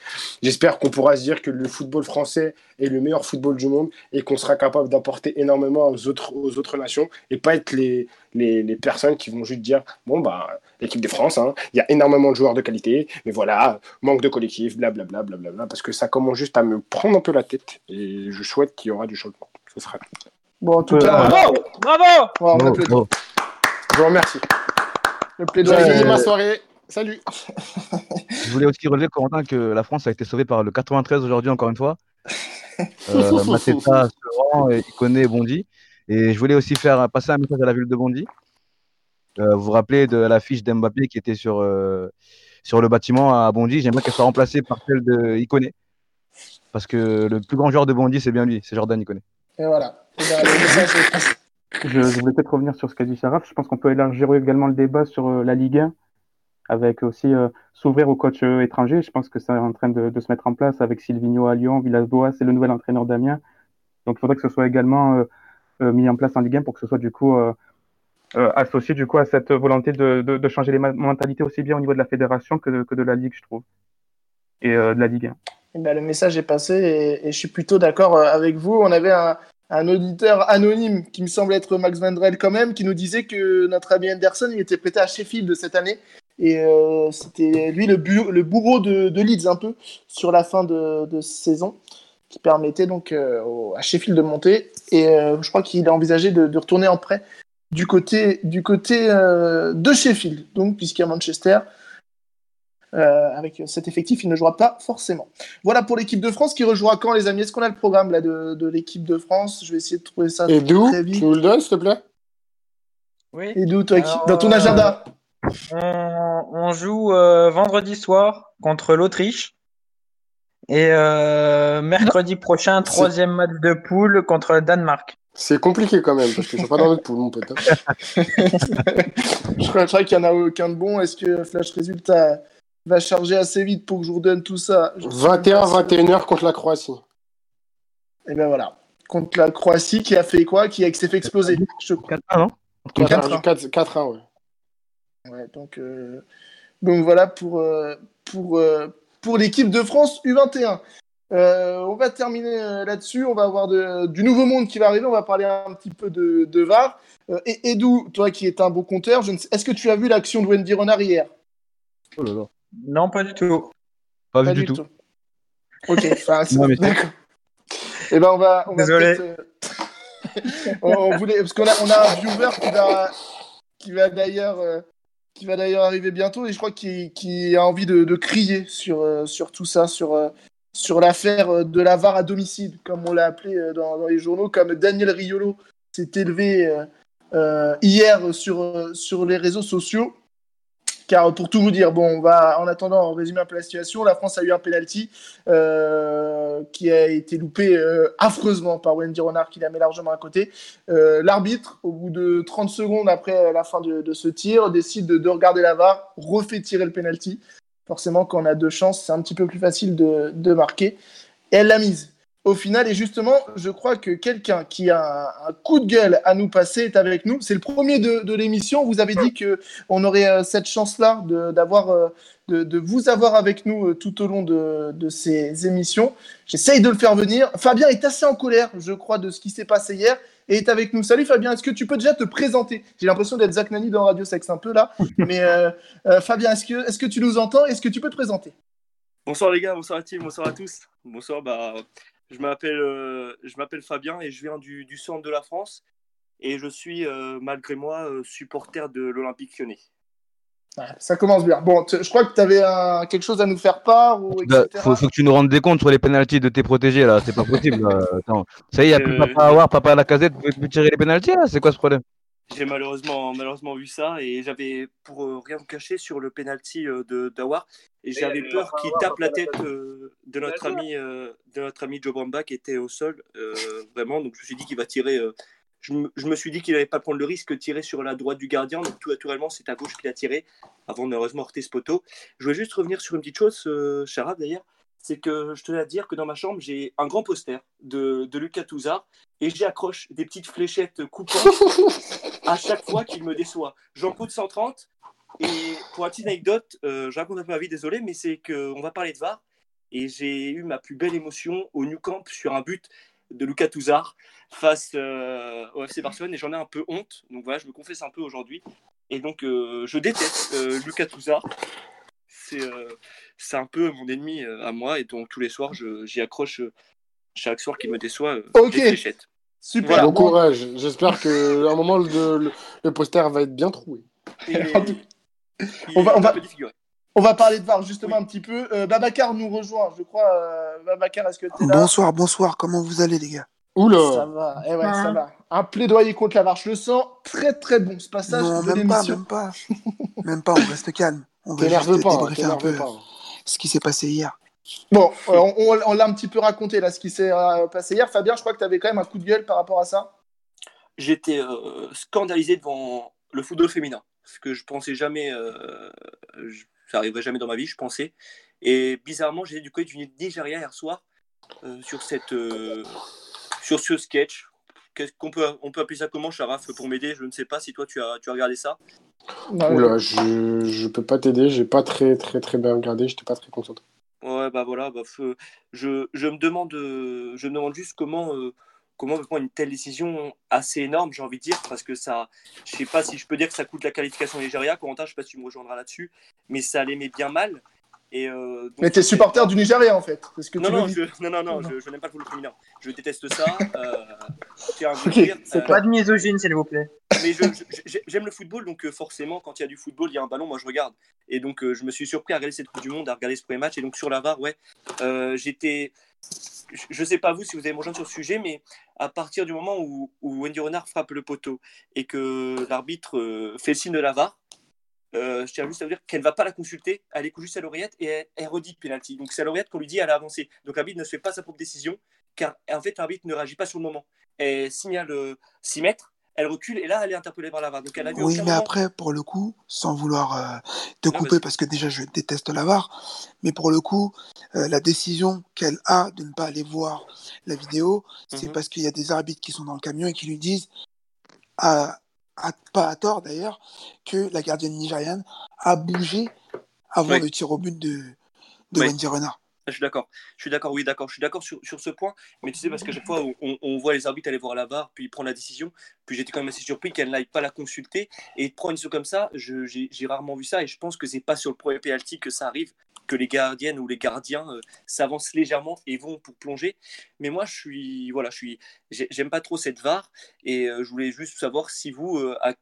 Speaker 2: J'espère qu'on pourra se dire que le football français est le meilleur football du monde et qu'on sera capable d'apporter énormément aux autres, aux autres nations et pas être les, les, les personnes qui vont juste dire bon, bah, l'équipe de France, hein, il y a énormément de joueurs de qualité, mais voilà, manque de collectif, blablabla, bla, bla, parce que ça commence juste à me prendre un peu la tête et je souhaite qu'il y aura du changement. Ce sera
Speaker 1: Bon, en tout cas,
Speaker 3: euh, bravo, bravo.
Speaker 1: On applaudit.
Speaker 2: Oh, Je vous remercie.
Speaker 1: Le plaidoyer.
Speaker 2: Ma soirée. Salut.
Speaker 4: Je voulais aussi relever, Corentin, que la France a été sauvée par le 93 aujourd'hui, encore une fois. Euh, Mateta, Iconé et Bondy. Et je voulais aussi faire passer un message à la ville de Bondy. Euh, vous vous rappelez de l'affiche d'Mbappé qui était sur, euh, sur le bâtiment à Bondy. J'aimerais qu'elle soit remplacée par celle de Iconé. Parce que le plus grand joueur de Bondy, c'est bien lui, c'est Jordan Iconé.
Speaker 5: Je, voulais peut-être revenir sur ce qu'a dit Saraf. Je pense qu'on peut élargir également le débat sur euh, la Ligue 1, avec aussi euh, s'ouvrir aux coachs euh, étrangers. Je pense que c'est en train de, se mettre en place avec Silvino à Lyon, Villas-Boas et le nouvel entraîneur Damien. Donc il faudrait que ce soit également mis en place en Ligue 1 pour que ce soit du coup associé du coup à cette volonté de, changer les mentalités aussi bien au niveau de la fédération que de, la Ligue, je trouve, et de la Ligue 1.
Speaker 1: Ben, le message est passé et, je suis plutôt d'accord euh, avec vous. On avait un, auditeur anonyme qui me semble être Max Vandrel quand même, qui nous disait que notre ami Anderson était prêté à Sheffield cette année. Et euh, c'était lui le, le bourreau de, Leeds un peu sur la fin de, saison qui permettait donc euh, à Sheffield de monter. Et je crois qu'il a envisagé de, retourner en prêt du côté, du côté de Sheffield. Donc, puisqu'il y a Manchester, euh, avec cet effectif, il ne jouera pas forcément. Voilà pour l'équipe de France qui rejouera quand, les amis? Est-ce qu'on a le programme là, de, de l'équipe de France? Je vais essayer de trouver ça
Speaker 2: Et d'où? Tu nous le donnes, s'il te plaît?
Speaker 3: Oui.
Speaker 1: Et d'où, toi, Alors, dans ton agenda?
Speaker 3: on, on, joue euh, vendredi soir contre l'Autriche. Et euh, mercredi prochain, troisième match de poule contre le Danemark.
Speaker 2: C'est compliqué quand même, parce que je suis pas dans notre poule, mon pote.
Speaker 1: je crois, crois qu'il n'y en a aucun de bon. Est-ce que Flash Résultat va charger assez vite pour que je vous donne tout ça
Speaker 2: 21-21h contre la Croatie.
Speaker 1: Et ben voilà. Contre la Croatie qui a fait quoi? Qui, s'est fait exploser.
Speaker 4: 4-1, non
Speaker 2: 4-1, ouais.
Speaker 1: Ouais, donc, euh, donc voilà pour, euh, pour, euh, pour l'équipe de France U21. Euh, on va terminer là-dessus. On va avoir de, du nouveau monde qui va arriver. On va parler un petit peu de, de VAR. Euh, et Edou, toi qui es un beau compteur, est-ce que tu as vu l'action de Wendy Renard hier?
Speaker 4: Oh là là.
Speaker 3: Non, pas du tout.
Speaker 4: Pas, pas vu du tout. tout.
Speaker 1: Ok, enfin, non, mais d'accord. Eh ben on va. On
Speaker 3: Désolé.
Speaker 1: Va on, on voulait parce qu'on a, on a un viewer qui va, qui va d'ailleurs. Euh, qui va d'ailleurs arriver bientôt et je crois qu'il qu a envie de, de crier sur, euh, sur tout ça, sur, euh, sur l'affaire de la VAR à domicile, comme on l'a appelé euh, dans, dans, les journaux, comme Daniel Riolo s'est élevé euh, hier sur, sur les réseaux sociaux. Car pour tout vous dire, bon, on va en attendant résumer un peu la situation. La France a eu un penalty euh, qui a été loupé euh, affreusement par Wendy Renard qui la met largement à côté. Euh, L'arbitre, au bout de 30 secondes après la fin de, ce tir, décide de, de, regarder la VAR, refait tirer le penalty. Forcément, quand on a deux chances, c'est un petit peu plus facile de, de marquer. Et elle l'a mise au final. Et justement, je crois que quelqu'un qui a un, coup de gueule à nous passer est avec nous. C'est le premier de, de l'émission. Vous avez dit qu'on aurait euh, cette chance-là d'avoir. Euh, de, de, vous avoir avec nous euh, tout au long de, de ces émissions. J'essaye de le faire venir. Fabien est assez en colère, je crois, de ce qui s'est passé hier et est avec nous. Salut Fabien, est-ce que tu peux déjà te présenter? J'ai l'impression d'être Zach Nani dans Radio Sex un peu là. Mais euh, euh, Fabien, est-ce que, est que tu nous entends? Est-ce que tu peux te présenter?
Speaker 6: Bonsoir les gars, bonsoir à team, bonsoir à tous. Bonsoir, bah, je m'appelle euh, je m'appelle Fabien et je viens du, du, centre de la France et je suis euh, malgré moi euh, supporter de l'Olympique Lyonnais.
Speaker 1: Ah, ça commence bien. Bon, je crois que tu avais un, quelque chose à nous faire part. Ou,
Speaker 4: bah, faut, faut, que tu nous rendes des comptes sur les pénalties de tes protégés là. C'est pas possible. Attends. Ça y est, il n'y a plus papa à avoir, papa à la casette. Vous pouvez tirer les pénalties là. C'est quoi ce problème?
Speaker 6: J'ai malheureusement, malheureusement vu ça et j'avais, pour euh, rien me cacher, sur le penalty euh, de d'Awar et j'avais peur qu'il tape la tête euh, de notre ami, de notre ami Joe Bamba qui était au sol, vraiment. Donc je me suis dit qu'il va tirer. Je me, je, me, suis dit qu'il n'allait pas prendre le risque de tirer sur la droite du gardien. Donc tout naturellement, c'est à gauche qu'il a tiré avant de malheureusement heurter ce poteau. Je voulais juste revenir sur une petite chose, Charab d'ailleurs c'est que je tenais à dire que dans ma chambre, j'ai un grand poster de, de Lucas Touzard et j'y accroche des petites fléchettes coupantes à chaque fois qu'il me déçoit. J'en coûte 130 et pour une petite anecdote, euh, je raconte un peu ma vie, désolé, mais c'est qu'on va parler de VAR et j'ai eu ma plus belle émotion au New Camp sur un but de Lucas Touzard face euh, au FC Barcelone et j'en ai un peu honte. Donc voilà, je me confesse un peu aujourd'hui. Et donc, euh, je déteste Lucas Touzard. C'est un peu mon ennemi euh, à moi et donc tous les soirs j'y accroche euh, chaque soir qui me déçoit euh,
Speaker 1: ok
Speaker 6: des fléchettes.
Speaker 2: Super. Voilà. Bon courage. J'espère que à un moment le, le, le, poster va être bien troué.
Speaker 6: Et...
Speaker 1: on va, on va, on va parler de VAR justement oui. un petit peu. Euh, Babacar nous rejoint, je crois. Euh, Babacar, est-ce que tu es là?
Speaker 7: Bonsoir, bonsoir. Comment vous allez, les gars?
Speaker 2: Oula
Speaker 1: Ça va, eh ouais, ah. ça va. Un plaidoyer contre la VAR, je le sens très très bon ce passage.
Speaker 7: Non, même pas, même pas. même pas, on reste calme. On va juste
Speaker 2: pas,
Speaker 7: débriefer un peu pas. ce qui s'est passé hier.
Speaker 1: Bon, euh, on, on, on l'a un petit peu raconté là, ce qui s'est euh, passé hier. Fabien, je crois que tu avais quand même un coup de gueule par rapport à ça.
Speaker 6: J'étais euh, scandalisé devant le football féminin, ce que je pensais jamais, euh, je, ça arriverait jamais dans ma vie, je pensais. Et bizarrement, j'étais du côté du Nigeria hier soir euh, sur cette, sur ce sketch qu'est-ce qu'on peut, on peut appeler ça comment, Sharaf, pour m'aider? Je ne sais pas si toi tu as, tu as regardé ça.
Speaker 1: Non,
Speaker 2: Oula, je, je peux pas t'aider, j'ai pas très très très bien regardé, j'étais pas très concentré.
Speaker 6: Ouais, bah voilà, bah, je, je me demande, euh, je me demande juste comment, euh, comment on peut prendre une telle décision assez énorme, j'ai envie de dire, parce que ça, je sais pas si je peux dire que ça coûte la qualification Nigeria, Corentin, je sais pas si tu me rejoindras là-dessus, mais ça les met bien mal. Et, euh, donc,
Speaker 1: Mais t'es supporter du Nigeria en fait. C'est ce que
Speaker 6: Non,
Speaker 1: tu
Speaker 6: non, je, non, non, non,
Speaker 1: Non.
Speaker 6: je, je n'aime pas le football féminin. Je déteste ça. Euh, je tiens à vous
Speaker 1: Ok,
Speaker 6: le dire.
Speaker 1: c'est
Speaker 6: Euh.
Speaker 3: Pas de misogyne, s'il vous plaît.
Speaker 6: mais j'aime le football, donc euh, forcément, quand il y a du football, il y a un ballon, moi je regarde. Et donc, euh, je me suis surpris à regarder cette Coupe du Monde, à regarder ce premier match. Et donc, sur la VAR, ouais, euh, j'étais. Je- Je sais pas vous si vous allez me rejoindre sur ce sujet, mais à partir du moment où, où Wendy Renard frappe le poteau et que l'arbitre fait le signe de la VAR, euh, je tiens juste à vous dire qu'elle ne va pas la consulter, elle écoute juste à l'oreillette et elle, elle redit penalty. Donc c'est à l'oreillette qu'on lui dit elle a avancé. Donc l'arbitre ne se fait pas sa propre décision, car en fait l'arbitre ne réagit pas sur le moment. Elle signale euh, 6 mètres, elle recule et là elle est interpellée par la VAR. Donc elle a vu
Speaker 7: Oui, mais
Speaker 6: moment-
Speaker 7: après, pour le coup, sans vouloir euh, te
Speaker 6: Non,
Speaker 7: couper, parce que déjà je déteste la VAR, mais pour le coup, euh, la décision qu'elle a de ne pas aller voir la vidéo, c'est
Speaker 6: Mhm.
Speaker 7: parce qu'il y a des arbitres qui sont dans le camion et qui lui disent, à, à- pas à tort d'ailleurs, que la gardienne nigériane a bougé avant
Speaker 6: Oui.
Speaker 7: le tir au but de, de
Speaker 6: Oui.
Speaker 7: Wendy Renard.
Speaker 6: Je suis d'accord. Je suis d'accord, oui, d'accord. Je suis d'accord sur, sur ce point. Mais tu sais, parce qu'à chaque fois, on, on voit les arbitres aller voir la VAR, puis prendre la décision. Puis j'étais quand même assez surpris qu'elle n'aille pas la consulter. Et prendre une décision comme ça, j'ai rarement vu ça. Et je pense que c'est pas sur le premier penalty que ça arrive, que les gardiennes ou les gardiens euh, s'avancent légèrement et vont pour plonger. Mais moi, je suis. Voilà, je suis. j'ai- J'aime pas trop cette VAR. Et euh, je voulais juste savoir si vous. euh, à-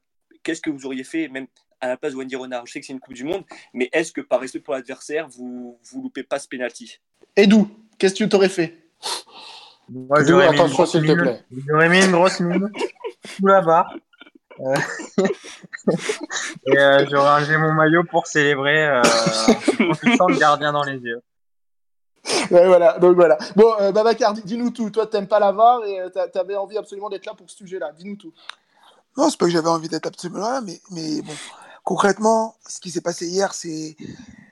Speaker 6: Qu'est-ce que vous auriez fait, même à la place de Wendy Renard? Je sais que c'est une Coupe du Monde, mais est-ce que par respect pour l'adversaire, vous vous loupez pas ce penalty
Speaker 1: Et d'où Qu'est-ce que tu t'aurais fait?
Speaker 3: Moi, mis. J'aurais mis une grosse mine sous la barre. Euh, et euh, j'aurais enlevé mon maillot pour célébrer euh, en fixant le gardien dans les yeux.
Speaker 1: Ouais, voilà, donc voilà. Bon, euh, Babacar, dis- dis-nous tout. Toi, t'aimes pas la VAR et euh, t'a- t'avais envie absolument d'être là pour ce sujet-là. Dis-nous tout.
Speaker 7: Non, c'est pas que j'avais envie d'être absolument là, mais, mais bon, concrètement, ce qui s'est passé hier, c'est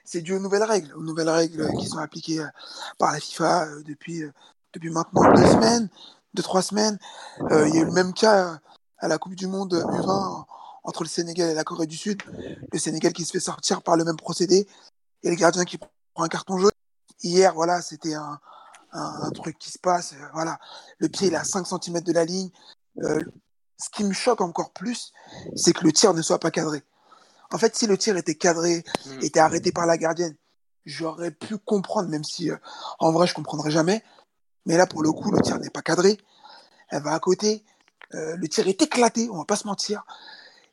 Speaker 7: c'est dû aux nouvelles règles, aux nouvelles règles qui sont appliquées euh, par la FIFA depuis, depuis maintenant deux semaines, deux, trois semaines. Euh, Il y a eu le même cas euh, à la Coupe du Monde U20 entre le Sénégal et la Corée du Sud. Le Sénégal qui se fait sortir par le même procédé et le gardien qui prend un carton jaune. Hier, voilà, c'était un, un, un truc qui se passe. euh, voilà, le pied il est à 5 cm de la ligne. Euh, ce qui me choque encore plus, c'est que le tir ne soit pas cadré. En fait, si le tir était cadré,
Speaker 6: Mhm.
Speaker 7: était arrêté par la gardienne, j'aurais pu comprendre, même si euh, en vrai je comprendrais jamais. Mais là, pour le coup, le tir n'est pas cadré. Elle va à côté. Euh, le tir est éclaté, on va pas se mentir.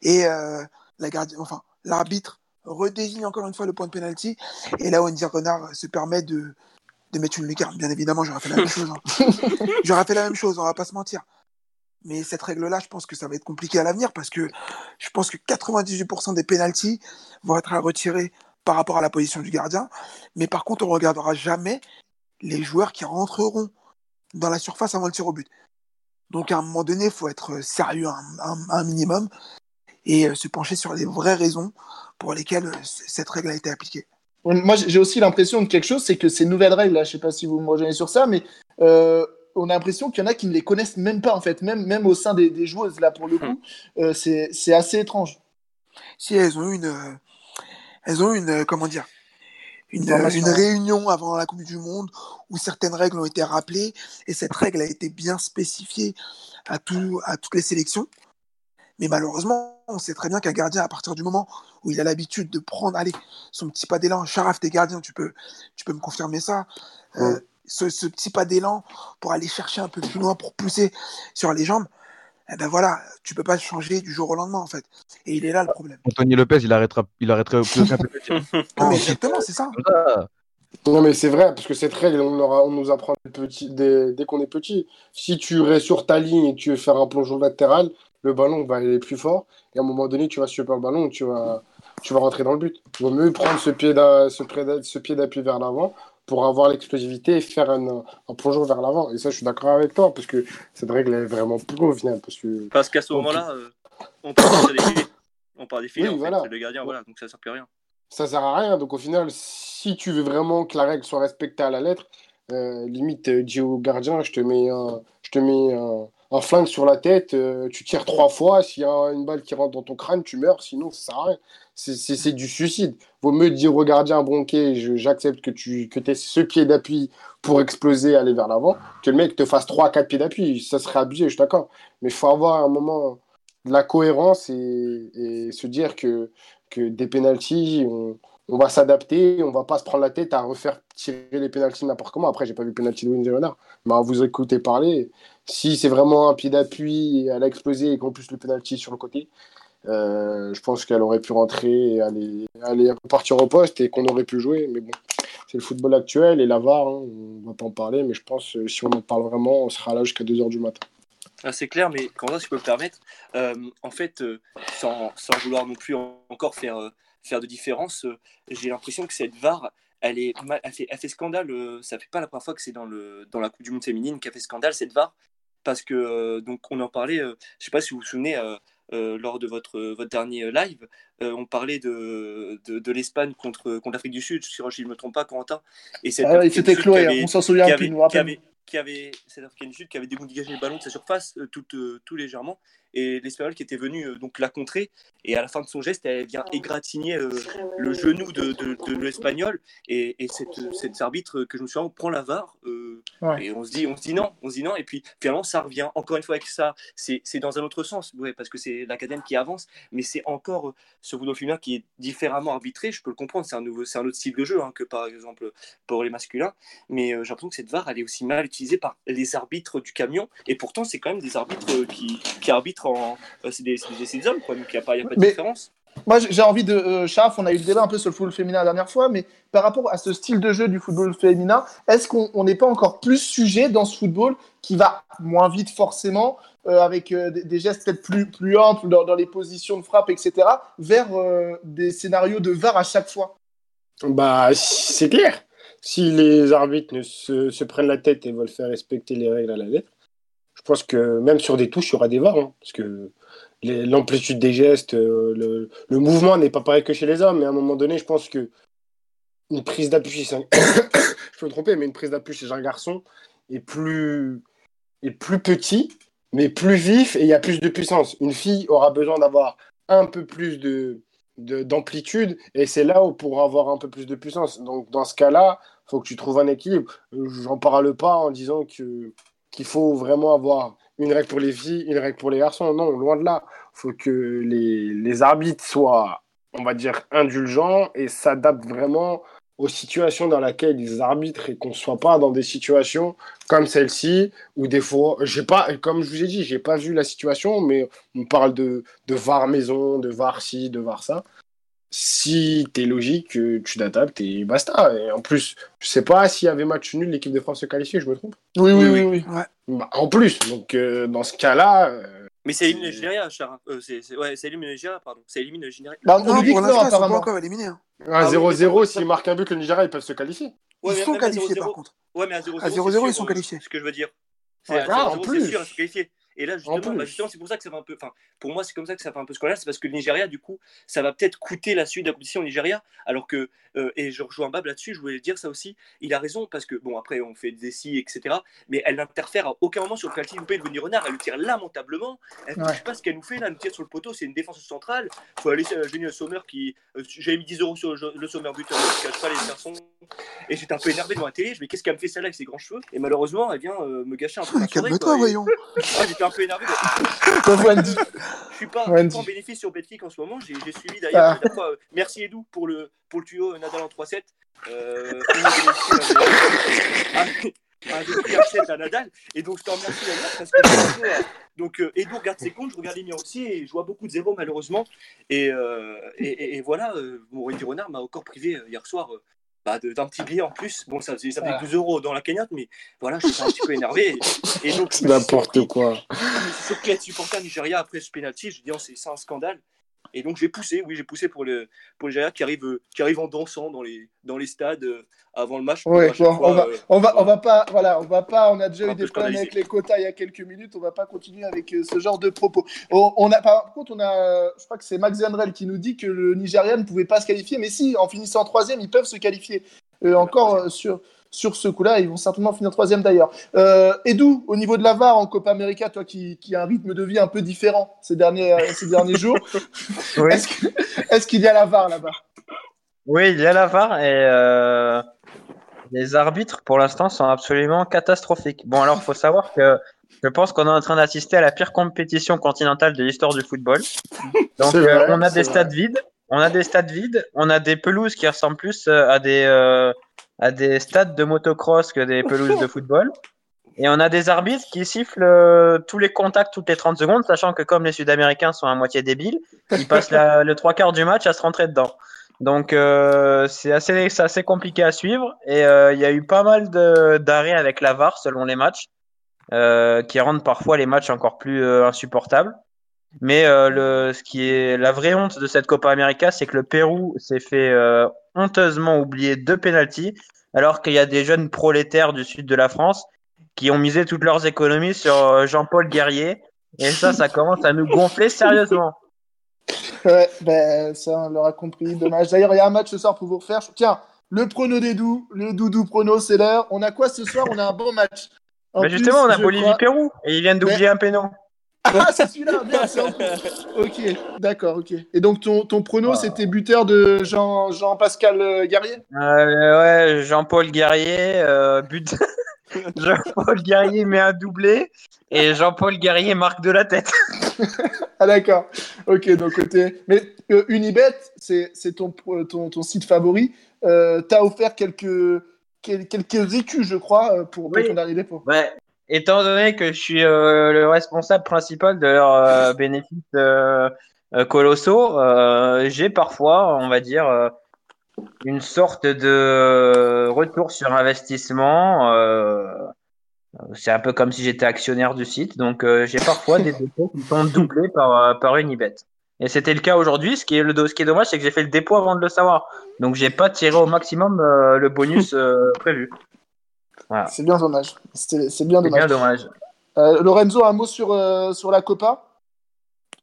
Speaker 7: Et euh, la gardienne, enfin, l'arbitre redésigne encore une fois le point de pénalty. Et là, Wendy Renard se permet de, de mettre une lucarne. Bien évidemment, j'aurais fait la même chose. hein. J'aurais fait la même chose, on va pas se mentir. Mais cette règle-là, je pense que ça va être compliqué à l'avenir parce que je pense que 98% des pénalties vont être à retirer par rapport à la position du gardien. Mais par contre, on ne regardera jamais les joueurs qui rentreront dans la surface avant le tir au but. Donc à un moment donné, il faut être sérieux un, un- un minimum et euh, se pencher sur les vraies raisons pour lesquelles euh, cette règle a été appliquée.
Speaker 1: Moi, j'ai aussi l'impression de quelque chose, c'est que ces nouvelles règles, là, je sais pas si vous me rejoignez sur ça, mais euh, on a l'impression qu'il y en a qui ne les connaissent même pas, en fait, même, même au sein des, des joueuses, là, pour le coup, euh, c'est c'est assez étrange.
Speaker 7: Si elles ont eu une, euh, elles ont eu une, euh, comment dire, une, réunion avant la Coupe du Monde où certaines règles ont été rappelées et cette règle a été bien spécifiée à, tout, à toutes les sélections. Mais malheureusement, on sait très bien qu'un gardien, à partir du moment où il a l'habitude de prendre allez, son petit pas d'élan, Charaf, t'es gardien, tu peux, tu peux me confirmer ça, euh, ce, ce petit pas d'élan pour aller chercher un peu plus loin, pour pousser sur les jambes, eh ben voilà, tu peux pas changer du jour au lendemain en fait. Et il est là le problème.
Speaker 4: Anthony Lopez, il arrêtera, il arrêterait plus aucun penalty.
Speaker 7: Non, mais exactement, c'est ça.
Speaker 2: Non, mais c'est vrai, parce que cette règle, on, aura- on nous apprend petit, dès, dès qu'on est petit. Si tu restes sur ta ligne et tu veux faire un plongeon latéral, le ballon va aller plus fort. Et à un moment donné, tu vas super le ballon, tu vas, tu vas rentrer dans le but. Il vaut mieux prendre ce pied d'a- ce pied d'a- ce pied d'appui vers l'avant pour avoir l'explosivité et faire un, un plongeon vers l'avant. Et ça, je suis d'accord avec toi, parce que cette règle est vraiment pour au final. Parce que
Speaker 6: Parce qu'à ce moment-là, euh, on parle des filets. On parle des filets,
Speaker 2: Oui,
Speaker 6: en fait.
Speaker 2: voilà.
Speaker 6: C'est le gardien, voilà, donc ça sert plus à rien.
Speaker 2: ça sert à rien. Donc au final, si tu veux vraiment que la règle soit respectée à la lettre, euh, limite, euh, dis au gardien, je te mets un, je te mets un, un flingue sur la tête, euh, tu tires trois fois, s'il y a une balle qui rentre dans ton crâne, tu meurs, sinon ça sert à rien. C'est- du suicide. Vaut mieux dire au gardien bronqué, j'accepte que tu que aies ce pied d'appui pour exploser, aller vers l'avant, que le mec te fasse trois, quatre pieds d'appui. Ça serait abusé, je suis d'accord. Mais il faut avoir un moment de la cohérence et, se dire que, que des pénalties, on, on va s'adapter, on va pas se prendre la tête à refaire tirer les pénalties n'importe comment. Après, j'ai pas vu pénalty de Windsor Leonard, mais à vous écouter parler, si c'est vraiment un pied d'appui a explosé et qu'en plus le pénalty sur le côté, euh, je pense qu'elle aurait pu rentrer et aller, aller repartir au poste et qu'on aurait pu jouer. Mais bon, c'est le football actuel et la VAR, hein, on va pas en parler, mais je pense que si on en parle vraiment, on sera là jusqu'à 2h du matin.
Speaker 6: Ah, c'est clair, mais quand si je peux me permettre, euh, en fait, euh, sans, sans vouloir non plus en- encore faire, faire de différence, euh, j'ai l'impression que cette VAR, elle, est mal- elle, fait, elle fait scandale. euh, ça fait pas la première fois que c'est dans, le, dans la Coupe du Monde féminine qu'elle fait scandale, cette VAR. Parce que, euh, donc, on en parlait, je sais pas si vous vous souvenez, euh, lors de votre, votre dernier live, euh, on parlait de, de, de l'Espagne contre, contre l'Afrique du Sud, si je ne me trompe pas, Quentin. Et cette
Speaker 1: Ah cloué,
Speaker 6: qui
Speaker 1: hein,
Speaker 6: avait-
Speaker 1: on s'en souvient
Speaker 6: qui avait, qui avait, qui avait cette Africaine du Sud qui avait dégagé le ballon de sa surface euh, tout, tout légèrement et l'Espagnol qui était venu euh, donc la contrer. Et à la fin de son geste elle vient égratigner euh, le genou de, de, de l'Espagnol. Et, et cette, cette arbitre que je me souviens prend la VAR euh,
Speaker 1: Ouais.
Speaker 6: et on se dit on se dit non on se dit non. Et puis finalement ça revient encore une fois avec ça. C'est c'est dans un autre sens ouais, parce que c'est l'académie qui avance. Mais c'est encore euh, ce football féminin qui est différemment arbitré. Je peux le comprendre c'est un nouveau c'est un autre style de jeu hein, que par exemple pour les masculins. Mais euh, j'ai l'impression que cette VAR elle est aussi mal utilisée par les arbitres du camion. Et pourtant c'est quand même des arbitres euh, qui, qui arbitrent en euh, c'est des, hommes quoi donc il n'y a pas, il y a pas de
Speaker 1: Mais-
Speaker 6: différence
Speaker 1: Moi, j'ai envie de. Euh, Charaf, on a eu le débat un peu sur le football féminin la dernière fois, mais par rapport à ce style de jeu du football féminin, est-ce qu'on on n'est pas encore plus sujet dans ce football qui va moins vite forcément, euh, avec euh, des, des gestes peut-être plus, plus amples dans, dans les positions de frappe, etc., vers euh, des scénarios de VAR à chaque fois?
Speaker 2: Bah, c'est clair. Si les arbitres ne se, se prennent la tête et veulent faire respecter les règles à la lettre, je pense que même sur des touches, il y aura des VAR. hein, parce que l'amplitude des gestes, euh, le, mouvement n'est pas pareil que chez les hommes. Mais à un moment donné, je pense que une prise d'appui, un- je peux me tromper, mais une prise d'appui chez un garçon est plus, est plus petit, mais plus vif et il y a plus de puissance. Une fille aura besoin d'avoir un peu plus de de- d'amplitude et c'est là où pour avoir un peu plus de puissance. Donc dans ce cas-là, faut que tu trouves un équilibre. J'en parle pas en disant que qu'il faut vraiment avoir une règle pour les filles, une règle pour les garçons. Non, loin de là. Il faut que les, arbitres soient, on va dire, indulgents et s'adaptent vraiment aux situations dans lesquelles ils arbitrent et qu'on ne soit pas dans des situations comme celle-ci où des fois, j'ai pas, comme je vous ai dit, j'ai pas vu la situation, mais on parle de, de VAR maison, de VAR ci, de VAR ça. Si t'es logique, euh, tu t'adaptes et basta. Et en plus, je sais pas s'il y avait match nul, l'équipe de France se qualifiait, je me trompe.
Speaker 1: Oui, oui,
Speaker 6: Oui,
Speaker 1: oui. oui.
Speaker 2: Bah, en plus, donc euh, dans ce cas-là, euh,
Speaker 6: mais c'est élimine le Nigeria Chara. Euh, c'est c'est- ouais c'est élimine le Nigeria pardon c'est élimine le Nigeria
Speaker 1: Bah, on
Speaker 7: Non,
Speaker 1: nous dit que non,
Speaker 7: pas
Speaker 1: apparemment.
Speaker 7: encore éliminés. hein.
Speaker 2: un
Speaker 6: Ah oui,
Speaker 2: 0-0,
Speaker 6: mais ça-
Speaker 2: s'ils marquent un but, le Nigeria, ils peuvent se qualifier.
Speaker 6: Ouais,
Speaker 7: Ils
Speaker 6: mais
Speaker 7: sont qualifiés
Speaker 6: 0-0,
Speaker 7: par contre.
Speaker 6: Ouais, mais à 0-0,
Speaker 7: À
Speaker 6: c'est
Speaker 7: 0-0, ils sont
Speaker 6: euh,
Speaker 7: qualifiés.
Speaker 6: Ce que je veux dire.
Speaker 2: Ouais, ah, en
Speaker 6: 0-0,
Speaker 2: plus.
Speaker 6: ils sont qualifiés. Et là,
Speaker 2: En
Speaker 6: justement, bah, justement, c'est pour ça que ça fait un peu. Enfin, pour moi, c'est comme ça que ça fait un peu scandale. C'est parce que le Nigeria, du coup, ça va peut-être coûter la suite de la compétition au Nigeria. Alors que, euh, et je rejoins Bab là-dessus, je voulais dire ça aussi. Il a raison parce que, bon, après, on fait des si, etc. Mais elle n'interfère à aucun moment sur le penalty loupé de Venir Renard. Elle le tire lamentablement. Elle
Speaker 1: Ouais.
Speaker 6: ne sais pas ce qu'elle nous fait là. Elle nous tire sur le poteau. C'est une défense centrale. Il faut aller euh, Le Sommer qui. euh, J'avais mis 10 euros sur le, le Sommer buteur. Je cache pas les garçons. Et j'étais un peu énervé devant la télé. Je me dis, qu'est-ce qu'elle me fait celle-là avec ses grands cheveux? Et malheureusement, elle vient euh, me gâcher un peu.
Speaker 7: Calme-toi, voyons.
Speaker 6: ah, j'étais un peu énervé.
Speaker 1: Wendy.
Speaker 6: Je suis pas, je suis pas en bénéfice sur Betclic en ce moment. J'ai j'ai suivi d'ailleurs.
Speaker 1: Ah.
Speaker 6: euh, merci Edou pour le, pour le tuyau Nadal en 3-7. Euh, un à Nadal. Et donc je t'en remercie d'ailleurs parce que euh, donc euh, Edou regarde ses comptes, je regarde les miens aussi et je vois beaucoup de zéros malheureusement. Et, euh, et, et- et voilà, euh, mon Renard m'a encore privé hier soir. Bah, de- d'un petit billet en plus. Bon, ça faisait, ça faisait
Speaker 1: Ah.
Speaker 6: 12 euros dans la cagnotte, mais voilà, j'étais un petit peu énervé. Et, et donc, je suis
Speaker 2: N'importe quoi.
Speaker 6: je suis surpris à supporter Nigeria après ce penalty. Je dis, oh, c'est c'est un scandale. Et donc j'ai poussé, oui, j'ai poussé pour le, pour le Nigeria qui arrive, euh, qui arrive en dansant dans les, dans les stades euh, avant le match.
Speaker 1: Ouais, bon,
Speaker 6: fois,
Speaker 1: on va,
Speaker 6: euh,
Speaker 1: on va, on va pas, voilà, on va pas, on a déjà eu des problèmes avec les quotas il y a quelques minutes, on va pas continuer avec euh, ce genre de propos. On, on a, par contre, on a, euh, je crois que c'est Max Zandrel qui nous dit que le Nigeria ne pouvait pas se qualifier, mais si, en finissant en troisième, ils peuvent se qualifier. Euh, encore euh, sur, sur ce coup-là. Ils vont certainement finir troisième d'ailleurs. Euh, Edou, au niveau de la VAR en Copa América, toi qui, qui a un rythme de vie un peu différent ces derniers, euh, ces derniers jours,
Speaker 3: Oui.
Speaker 1: est-ce qu'il y a la VAR là-bas?
Speaker 3: Oui, il y a la VAR et euh, les arbitres pour l'instant sont absolument catastrophiques. Bon, alors faut savoir que je pense qu'on est en train d'assister à la pire compétition continentale de l'histoire du football. Donc
Speaker 2: vrai,
Speaker 3: euh, on a des stades vides, on a des stades vides, on a des pelouses qui ressemblent plus à des euh, à des stades de motocross que des pelouses de football. Et on a des arbitres qui sifflent euh, tous les contacts toutes les 30 secondes, sachant que comme les Sud-Américains sont à moitié débiles, ils passent la- le trois quarts du match à se rentrer dedans. Donc euh, c'est assez, c'est assez compliqué à suivre et euh, il y a eu pas mal d'arrêts avec la VAR selon les matchs euh, qui rendent parfois les matchs encore plus insupportables. Mais euh, le, ce qui est la vraie honte de cette Copa América, c'est que le Pérou s'est fait euh, honteusement oublier deux pénalties alors qu'il y a des jeunes prolétaires du sud de la France qui ont misé toutes leurs économies sur euh, Jean-Paul Guerrier. Et ça, ça commence à nous gonfler sérieusement.
Speaker 1: Ouais, ben, ça, on l'aura compris. Dommage. D'ailleurs, il y a un match ce soir pour vous refaire. Tiens, le prono des doux, le doudou prono, c'est l'heure. On a quoi ce soir? On a un bon match. En
Speaker 3: Mais
Speaker 1: plus,
Speaker 3: justement, on a Bolivie-Pérou et ils viennent d'oublier un péno.
Speaker 1: Ah, c'est celui-là. Merde. Ok, d'accord, ok. Et donc, ton, ton prono,
Speaker 3: Ah.
Speaker 1: c'était buteur de Jean, Jean-Pascal euh, Guerrier?
Speaker 3: Euh, ouais, Jean-Paul Guerrier, euh, but. Jean-Paul Guerrier met un doublé et Jean-Paul Guerrier marque de la tête.
Speaker 1: Ah, d'accord. Ok, donc côté. Mais euh, Unibet, c'est c'est ton, ton, ton site favori. Euh, T'as offert quelques, quel- quelques écus, je crois, pour, pour
Speaker 3: Oui.
Speaker 1: ton dernier dépôt.
Speaker 3: Ouais. Étant donné que je suis euh, le responsable principal de leurs euh, bénéfices euh, colossaux, j'ai parfois, on va dire, une sorte de retour sur investissement. c'est un peu comme si j'étais actionnaire du site, donc j'ai parfois des dépôts qui sont doublés par, par Unibet. Et c'était le cas aujourd'hui. Ce qui est le ce qui est dommage, c'est que j'ai fait le dépôt avant de le savoir, donc j'ai pas tiré au maximum le bonus prévu. Voilà.
Speaker 1: C'est bien dommage. C'est bien
Speaker 3: C'est
Speaker 1: dommage.
Speaker 3: bien dommage.
Speaker 1: Euh, Lorenzo, un mot sur, euh, sur la Copa?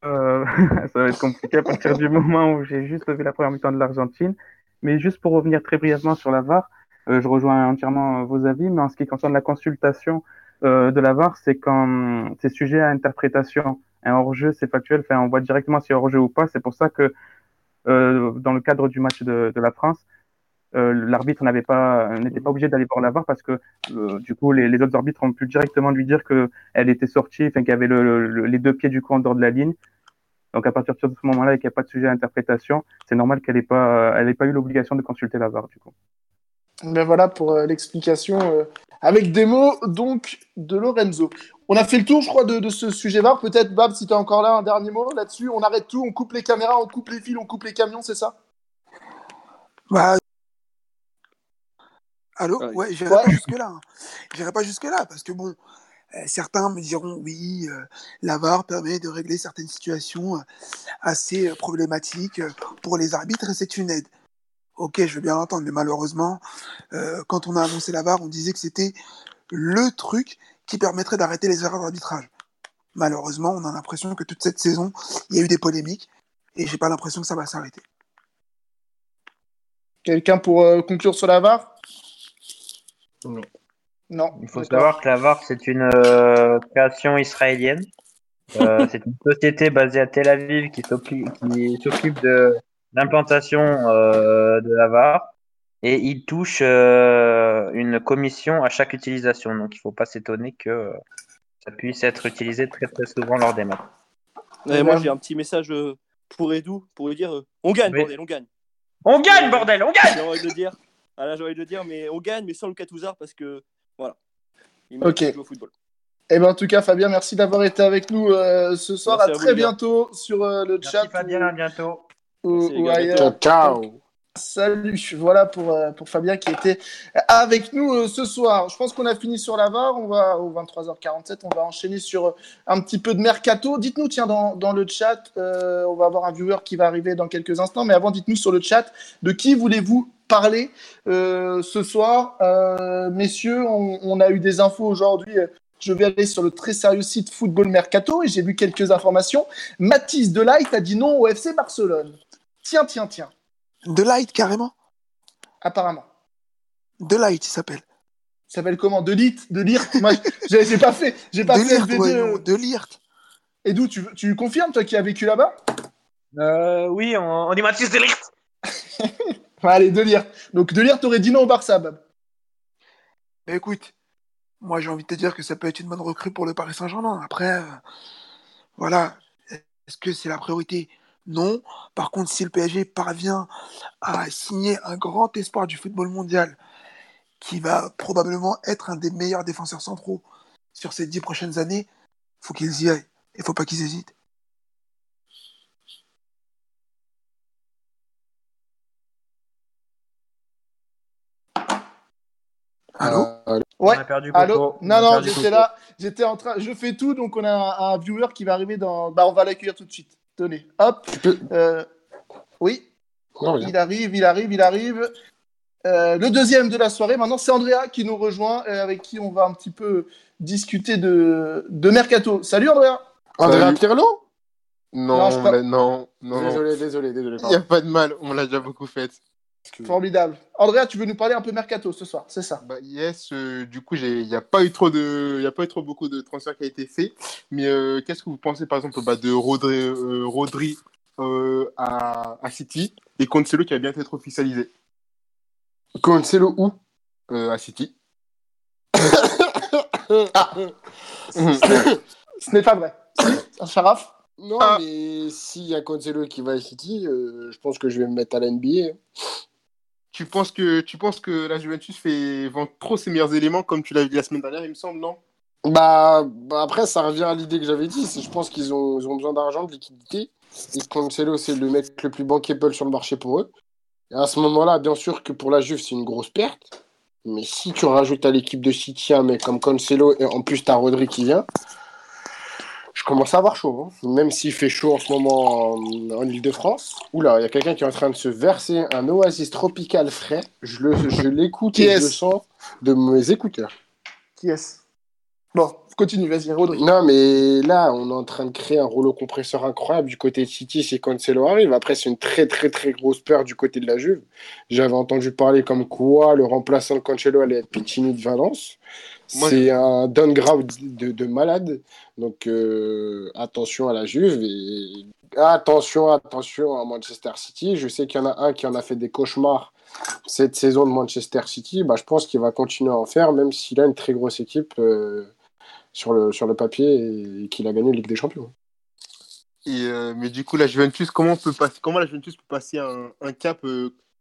Speaker 5: Euh, ça va être compliqué à partir du moment où j'ai juste vu la première mi-temps de l'Argentine. Mais juste pour revenir très brièvement sur la VAR, euh, je rejoins entièrement vos avis, mais en ce qui concerne la consultation euh, de la VAR, c'est quand c'est sujet à interprétation. Un hors-jeu, c'est factuel, enfin, on voit directement si hors-jeu ou pas. C'est pour ça que euh, dans le cadre du match de, de la France, euh, l'arbitre n'avait pas n'était pas obligé d'aller voir la VAR parce que euh, du coup les, les autres arbitres ont pu directement lui dire que elle était sortie, enfin qu'il y avait le, le- le- les deux pieds du coup en dehors de la ligne. Donc à partir de ce moment-là et qu'il n'y a pas de sujet à interprétation, c'est normal qu'elle n'ait pas elle ait pas eu l'obligation de consulter la VAR du coup.
Speaker 1: Ben voilà pour euh, l'explication euh, avec des mots donc de Lorenzo. On a fait le tour, je crois, de, de ce sujet VAR. Peut-être, Bab, si tu es encore là, un dernier mot là-dessus. On arrête tout, on coupe les caméras, on coupe les fils, on coupe les camions, c'est ça?
Speaker 7: Bah... Allô?
Speaker 6: Ouais.
Speaker 7: Ouais, j'irai
Speaker 1: Ouais.
Speaker 7: pas jusque-là. hein. J'irai pas jusque-là parce que bon, euh, certains me diront oui, euh, la VAR permet de régler certaines situations euh, assez euh, problématiques pour les arbitres et c'est une aide. Ok, je veux bien l'entendre, mais malheureusement, euh, quand on a annoncé la VAR, on disait que c'était le truc qui permettrait d'arrêter les erreurs d'arbitrage. Malheureusement, on a l'impression que toute cette saison, il y a eu des polémiques et j'ai pas l'impression que ça va s'arrêter.
Speaker 1: Quelqu'un pour euh, conclure sur la VAR?
Speaker 2: Non.
Speaker 1: Non.
Speaker 3: Il faut savoir que la VAR, c'est une euh, création israélienne. Euh, c'est une société basée à Tel Aviv qui s'occupe de l'implantation euh, de la VAR et il touche euh, une commission à chaque utilisation. Donc, il faut pas s'étonner que ça puisse être utilisé très très souvent lors des matchs.
Speaker 6: Ouais, moi, j'ai un petit message pour Edu pour lui dire euh, on gagne,
Speaker 3: Oui.
Speaker 6: bordel, on gagne.
Speaker 3: On gagne, bordel, on gagne
Speaker 6: J'ai envie de le dire. Ah là, j'ai envie de le dire, mais on gagne, mais sans le Catouzard parce que voilà. Il
Speaker 1: Ok.
Speaker 6: jouer au football.
Speaker 1: Eh ben, en tout cas, Fabien, merci d'avoir été avec nous euh, ce soir.
Speaker 6: Merci
Speaker 1: à
Speaker 6: à vous,
Speaker 1: très bientôt sur euh, le chat
Speaker 3: Merci Fabien, à bientôt.
Speaker 1: ou, ou ailleurs.
Speaker 2: Ciao, ciao.
Speaker 1: Salut, voilà pour, euh, pour Fabien qui était avec nous euh, ce soir. Je pense qu'on a fini sur la VAR, on va au 23h47, on va enchaîner sur un petit peu de mercato. Dites-nous, tiens, dans, dans le chat, euh, on va avoir un viewer qui va arriver dans quelques instants, mais avant, dites-nous sur le chat, de qui voulez-vous parler euh, ce soir Euh, Messieurs, on, on a eu des infos aujourd'hui. Je vais aller sur le très sérieux site Football Mercato et j'ai vu quelques informations. Mathis Delight a dit non au FC Barcelone. Tiens, tiens, tiens,
Speaker 7: De Light, carrément?
Speaker 1: apparemment.
Speaker 7: De Light, il s'appelle.
Speaker 1: Il s'appelle comment? De Lit De Lirt Moi, j'ai j'ai pas fait. J'ai pas fait
Speaker 7: ouais.
Speaker 1: Et d'où tu, tu confirmes, toi qui as vécu là-bas?
Speaker 3: Euh, oui, on, on dit Mathis Delict.
Speaker 1: Allez, De Lirt. Donc, De Lirt, t'aurais dit non au Barça.
Speaker 7: Mais écoute, moi j'ai envie de te dire que ça peut être une bonne recrue pour le Paris Saint-Germain. Après, euh, voilà, est-ce que c'est la priorité? Non. Par contre, si le PSG parvient à signer un grand espoir du football mondial, qui va probablement être un des meilleurs défenseurs centraux sur ces dix prochaines années, faut qu'ils y aillent. Il faut pas qu'ils hésitent. Allô
Speaker 2: Euh,
Speaker 1: Ouais.
Speaker 3: On a perdu
Speaker 1: Allô Non, non, j'étais là. J'étais en train. Je fais tout, donc on a un, un viewer qui va arriver dans. Bah, on va l'accueillir tout de suite. Tenez. Hop.
Speaker 2: tu peux...
Speaker 1: Euh, Oui,
Speaker 2: Non,
Speaker 1: il arrive, il arrive, il arrive. Euh, le deuxième de la soirée, maintenant, c'est Andrea qui nous rejoint, euh, avec qui on va un petit peu discuter de, de Mercato. Salut Andrea
Speaker 2: Andrea
Speaker 8: Salut.
Speaker 2: Pirlo
Speaker 8: Non,
Speaker 1: Non,
Speaker 8: l'a- non, non.
Speaker 2: Désolé, désolé, désolé.
Speaker 8: Il n'y a pas de mal, on l'a déjà beaucoup
Speaker 1: Formidable. Andrea, tu veux nous parler un peu Mercato ce soir, c'est ça?
Speaker 8: Bah, yes, euh, du coup, il n'y a pas eu trop de, il a pas eu trop beaucoup de transferts qui a été fait. Mais euh, qu'est-ce que vous pensez, par exemple, bah, de Rodri, euh, Rodri euh, à, à City et Cancelo qui va bien être officialisé?
Speaker 2: Cancelo où?
Speaker 8: Euh, à City
Speaker 1: Ce n'est pas vrai. Si, un charaf
Speaker 2: Non,
Speaker 8: Ah.
Speaker 2: mais s'il y a Cancelo qui va à City, euh, je pense que je vais me mettre à la NBA.
Speaker 8: Tu penses que, tu penses que la Juventus fait vend trop ses meilleurs éléments comme tu l'as dit la semaine dernière, il me semble, non?
Speaker 2: Bah, bah après, ça revient à l'idée que j'avais dit. Je pense qu'ils ont, besoin d'argent, de liquidité. Et Cancelo, c'est le mec le plus bankable sur le marché pour eux. Et à ce moment-là, bien sûr que pour la Juve, c'est une grosse perte. Mais si tu rajoutes à l'équipe de City un comme Cancelo et en plus t'as Rodri qui vient, je commence à avoir chaud. hein. Même s'il fait chaud en ce moment en, en Ile-de-France. Oula, il y a quelqu'un qui est en train de se verser un oasis tropical frais. Je le- je l'écoute
Speaker 1: Qui
Speaker 2: et je le sens de mes écouteurs.
Speaker 1: Qui est-ce? Bon, continue, vas-y, Rodri.
Speaker 2: Non, mais là, on est en train de créer un rouleau compresseur incroyable du côté de City si Cancelo arrive. Après, c'est une très, très, très grosse peur du côté de la Juve. J'avais entendu parler comme quoi le remplaçant de Cancelo allait être Piccini de Valence. C'est un downgrade de, de malade. Donc, euh, attention à la Juve et attention, attention à Manchester City. Je sais qu'il y en a un qui en a fait des cauchemars cette saison de Manchester City. Bah, je pense qu'il va continuer à en faire, même s'il a une très grosse équipe. euh, sur le, sur le papier et qu'il a gagné la Ligue des Champions.
Speaker 8: Et, euh, mais du coup, la Juventus, comment, on peut passer, comment la Juventus peut passer un, un cap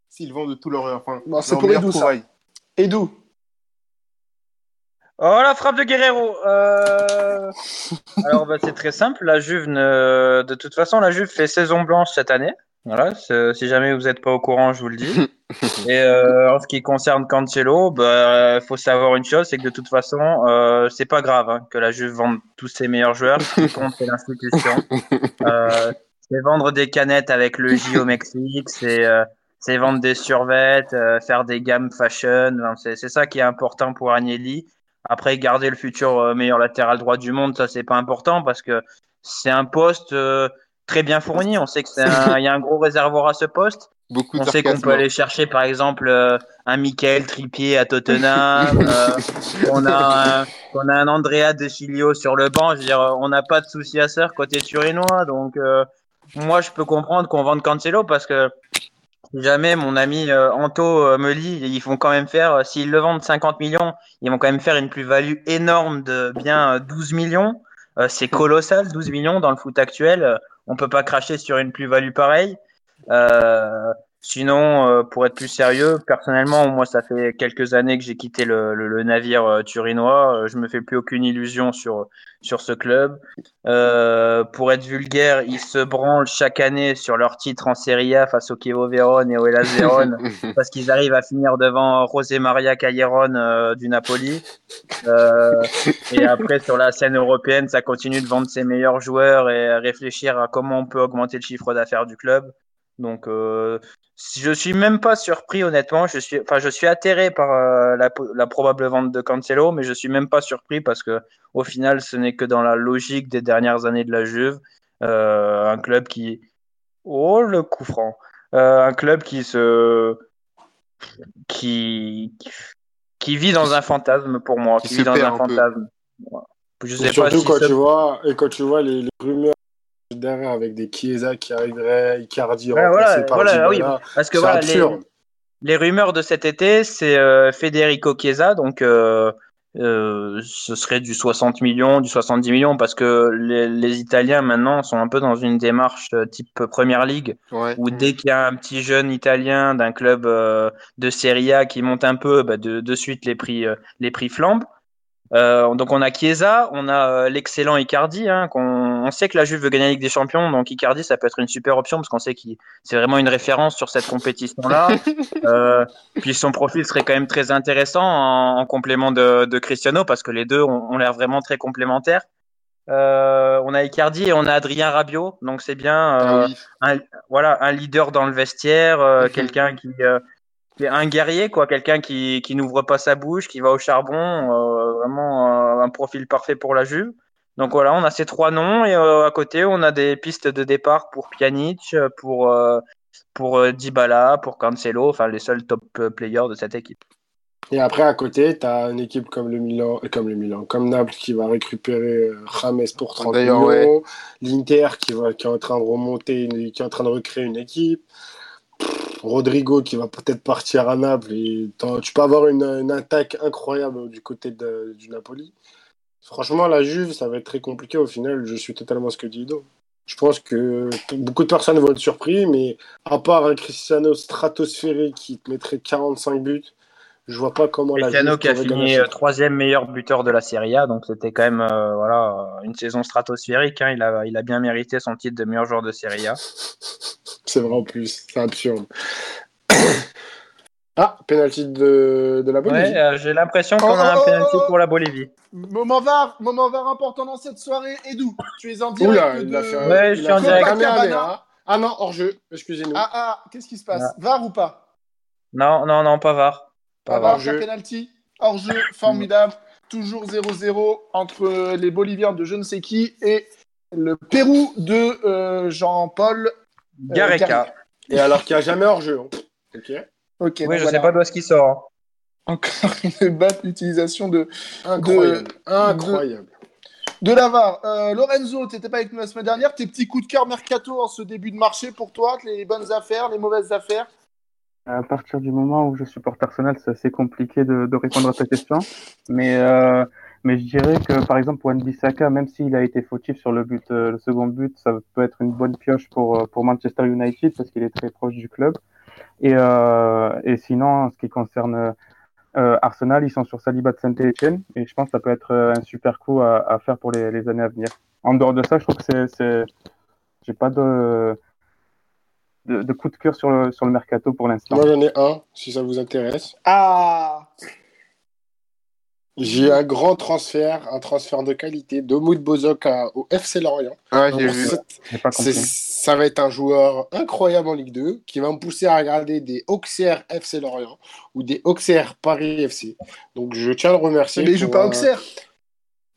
Speaker 8: s'ils vendent tout leur, enfin,
Speaker 1: Bon, c'est
Speaker 8: leur
Speaker 1: pour Edu, ça.
Speaker 3: Oh la frappe de Guerrero. Euh, Alors bah, c'est très simple. La Juve, ne... de toute façon, la Juve fait saison blanche cette année. Voilà. Si jamais vous n'êtes pas au courant, je vous le dis. Et euh, en ce qui concerne Cancelo, bah faut savoir une chose, c'est que de toute façon, euh, c'est pas grave hein, que la Juve vende tous ses meilleurs joueurs. Ce qui compte, c'est l'institution. Euh, c'est vendre des canettes avec le J au Mexique. C'est euh, c'est vendre des survêtes, euh, faire des gammes fashion. C'est ça qui est important pour Agnelli. Après, garder le futur euh, meilleur latéral droit du monde, ça c'est pas important parce que c'est un poste euh, très bien fourni. On sait que c'est un- il y a un gros réservoir à ce poste.
Speaker 8: Beaucoup
Speaker 3: On sait qu'on peut aller chercher par exemple euh, un Michael Trippier à Tottenham. euh, on a un, on a un Andrea De Chilio sur le banc. Je veux dire, on n'a pas de souci à se faire côté turinois. Donc euh, moi, je peux comprendre qu'on vende Cancelo parce que jamais mon ami euh, Anto euh, me lit, ils font quand même faire, euh, s'ils le vendent 50 millions, ils vont quand même faire une plus-value énorme de bien euh, 12 millions. Euh, c'est colossal, 12 millions dans le foot actuel. Euh, On peut pas cracher sur une plus-value pareille. Euh, sinon, euh, pour être plus sérieux, personnellement, moi, ça fait quelques années que j'ai quitté le, le- le navire euh, turinois. Euh, je me fais plus aucune illusion sur sur ce club. Euh, pour être vulgaire, ils se branlent chaque année sur leur titre en Serie A face au Chievo Vérone et au Hellas Vérone parce qu'ils arrivent à finir devant José Maria Calleron euh, du Napoli. Euh, et après, sur la scène européenne, ça continue de vendre ses meilleurs joueurs et à réfléchir à comment on peut augmenter le chiffre d'affaires du club. Donc, euh, je suis même pas surpris, honnêtement. Je suis, enfin, je suis atterré par euh, la, la probable vente de Cancelo, mais je suis même pas surpris parce que, au final, ce n'est que dans la logique des dernières années de la Juve, euh, un club qui, oh le coup franc, Euh, un club qui se, qui, qui vit dans un fantasme pour moi,
Speaker 8: Qui
Speaker 3: qui vit dans un fantasme. Je
Speaker 2: Et
Speaker 3: sais pas
Speaker 2: surtout
Speaker 3: si
Speaker 2: quand tu vois et quand tu vois les, les rumeurs derrière avec des Chiesa qui arriveraient, Icardi
Speaker 3: Ouais,
Speaker 2: remplacé
Speaker 3: voilà,
Speaker 2: par
Speaker 3: voilà, oui, parce que voilà, les, rumeurs de cet été, c'est euh, Federico Chiesa, donc euh, euh, ce serait du 60 millions, du 70 millions, parce que les, les Italiens maintenant sont un peu dans une démarche type Première Ligue,
Speaker 8: Ouais.
Speaker 3: où dès qu'il y a un petit jeune Italien d'un club de Serie A qui monte un peu, bah, de, de suite les prix, les prix flambent. Euh, donc on a Chiesa, on a euh, l'excellent Icardi. Hein, qu'on, on sait que la Juve veut gagner la Ligue des Champions, donc Icardi ça peut être une super option parce qu'on sait qu'il c'est vraiment une référence sur cette compétition-là. Euh, puis son profil serait quand même très intéressant en, en complément de, de Cristiano parce que les deux ont, ont l'air vraiment très complémentaires. Euh, on a Icardi et on a Adrien Rabiot, donc c'est bien.
Speaker 8: Ah
Speaker 3: euh,
Speaker 8: oui.
Speaker 3: un, voilà, un leader dans le vestiaire, euh, quelqu'un qui, euh, un guerrier, quoi, quelqu'un qui, qui n'ouvre pas sa bouche, qui va au charbon, euh, vraiment euh, un profil parfait pour la Juve. Donc voilà, on a ces trois noms et euh, à côté, on a des pistes de départ pour Pjanic, pour euh, pour euh, Dybala, pour Cancelo, enfin les seuls top players de cette équipe.
Speaker 2: Et après, à côté, tu as une équipe comme le Milan, comme le Milan, comme Naples qui va récupérer James pour 30
Speaker 8: D'ailleurs,
Speaker 2: millions, l'Inter qui, va, qui est en train de remonter, qui est en train de recréer une équipe, Rodrigo qui va peut-être partir à Naples. Et tu peux avoir une, une attaque incroyable du côté de- du Napoli. Franchement, la Juve, ça va être très compliqué au final. Je suis totalement ce que dit Ido. Je pense que beaucoup de personnes vont être surpris, mais à part un Cristiano stratosphérique qui te mettrait 45 buts, je vois pas comment la
Speaker 3: Cristiano
Speaker 2: Juve
Speaker 3: qui a fini euh, troisième meilleur buteur de la Serie A, donc c'était quand même euh, voilà une saison stratosphérique. hein. Il a il a bien mérité son titre de meilleur joueur de Serie A.
Speaker 2: C'est vrai en plus, c'est absurde. Ah, penalty de, de la Bolivie.
Speaker 3: Ouais, euh, j'ai l'impression qu'on
Speaker 1: Oh,
Speaker 3: a
Speaker 1: oh,
Speaker 3: un penalty
Speaker 1: oh, oh.
Speaker 3: pour la Bolivie.
Speaker 1: Moment VAR, moment VAR important dans cette soirée. Edou, tu es en direct
Speaker 2: Oula,
Speaker 1: de...
Speaker 2: il a fait un,
Speaker 3: Ouais,
Speaker 2: il
Speaker 3: je suis en direct.
Speaker 2: Kamehameha. Ah non, hors jeu, excusez-nous.
Speaker 1: Ah ah, qu'est-ce qui se passe
Speaker 3: Ah.
Speaker 1: VAR ou pas?
Speaker 3: Non, non, non, pas VAR.
Speaker 1: Pas VAR, penalty. Hors jeu, formidable. Toujours 0-0 entre les Boliviens de je ne sais qui et le Pérou de euh, Jean-Paul.
Speaker 3: Gareca.
Speaker 1: Gareca.
Speaker 2: Et alors qu'il n'y a jamais hors jeu. hein. Ok.
Speaker 1: Ok,
Speaker 3: oui,
Speaker 1: donc
Speaker 3: je
Speaker 1: voilà.
Speaker 3: sais pas d'où est-ce qu'il sort. hein.
Speaker 1: Encore une batte l'utilisation de,
Speaker 2: Incroyable. Incroyable.
Speaker 1: de la VAR. Euh, Lorenzo, tu n'étais pas avec nous la semaine dernière. Tes petits coups de cœur mercato en ce début de marché pour toi, les bonnes affaires, les mauvaises affaires?
Speaker 5: À partir du moment où je supporte Arsenal, c'est assez compliqué de, de répondre à ta question. Mais, euh, mais je dirais que, par exemple, Wan Bissaka, même s'il a été fautif sur le but, euh, le second but, ça peut être une bonne pioche pour, pour Manchester United parce qu'il est très proche du club. Et, euh, et sinon, en ce qui concerne euh, Arsenal, ils sont sur Saliba de Saint-Etienne et je pense que ça peut être euh, un super coup à, à faire pour les, les années à venir. En dehors de ça, je trouve que c'est, c'est, j'ai pas de, de, de coup de cœur sur le, sur le mercato pour l'instant.
Speaker 2: Moi j'en ai un, si ça vous intéresse.
Speaker 1: Ah
Speaker 2: J'ai un grand transfert, un transfert de qualité d'Omoud Bozok à- au FC Lorient.
Speaker 8: Ouais, j'ai vu.
Speaker 2: sept-
Speaker 5: J'ai pas
Speaker 2: C'est-
Speaker 5: compris.
Speaker 2: Ça va être un joueur incroyable en Ligue 2 qui va me pousser à regarder des Auxerre FC Lorient ou des Auxerre Paris FC. Donc je tiens à le remercier.
Speaker 1: Mais il joue pas Auxerre.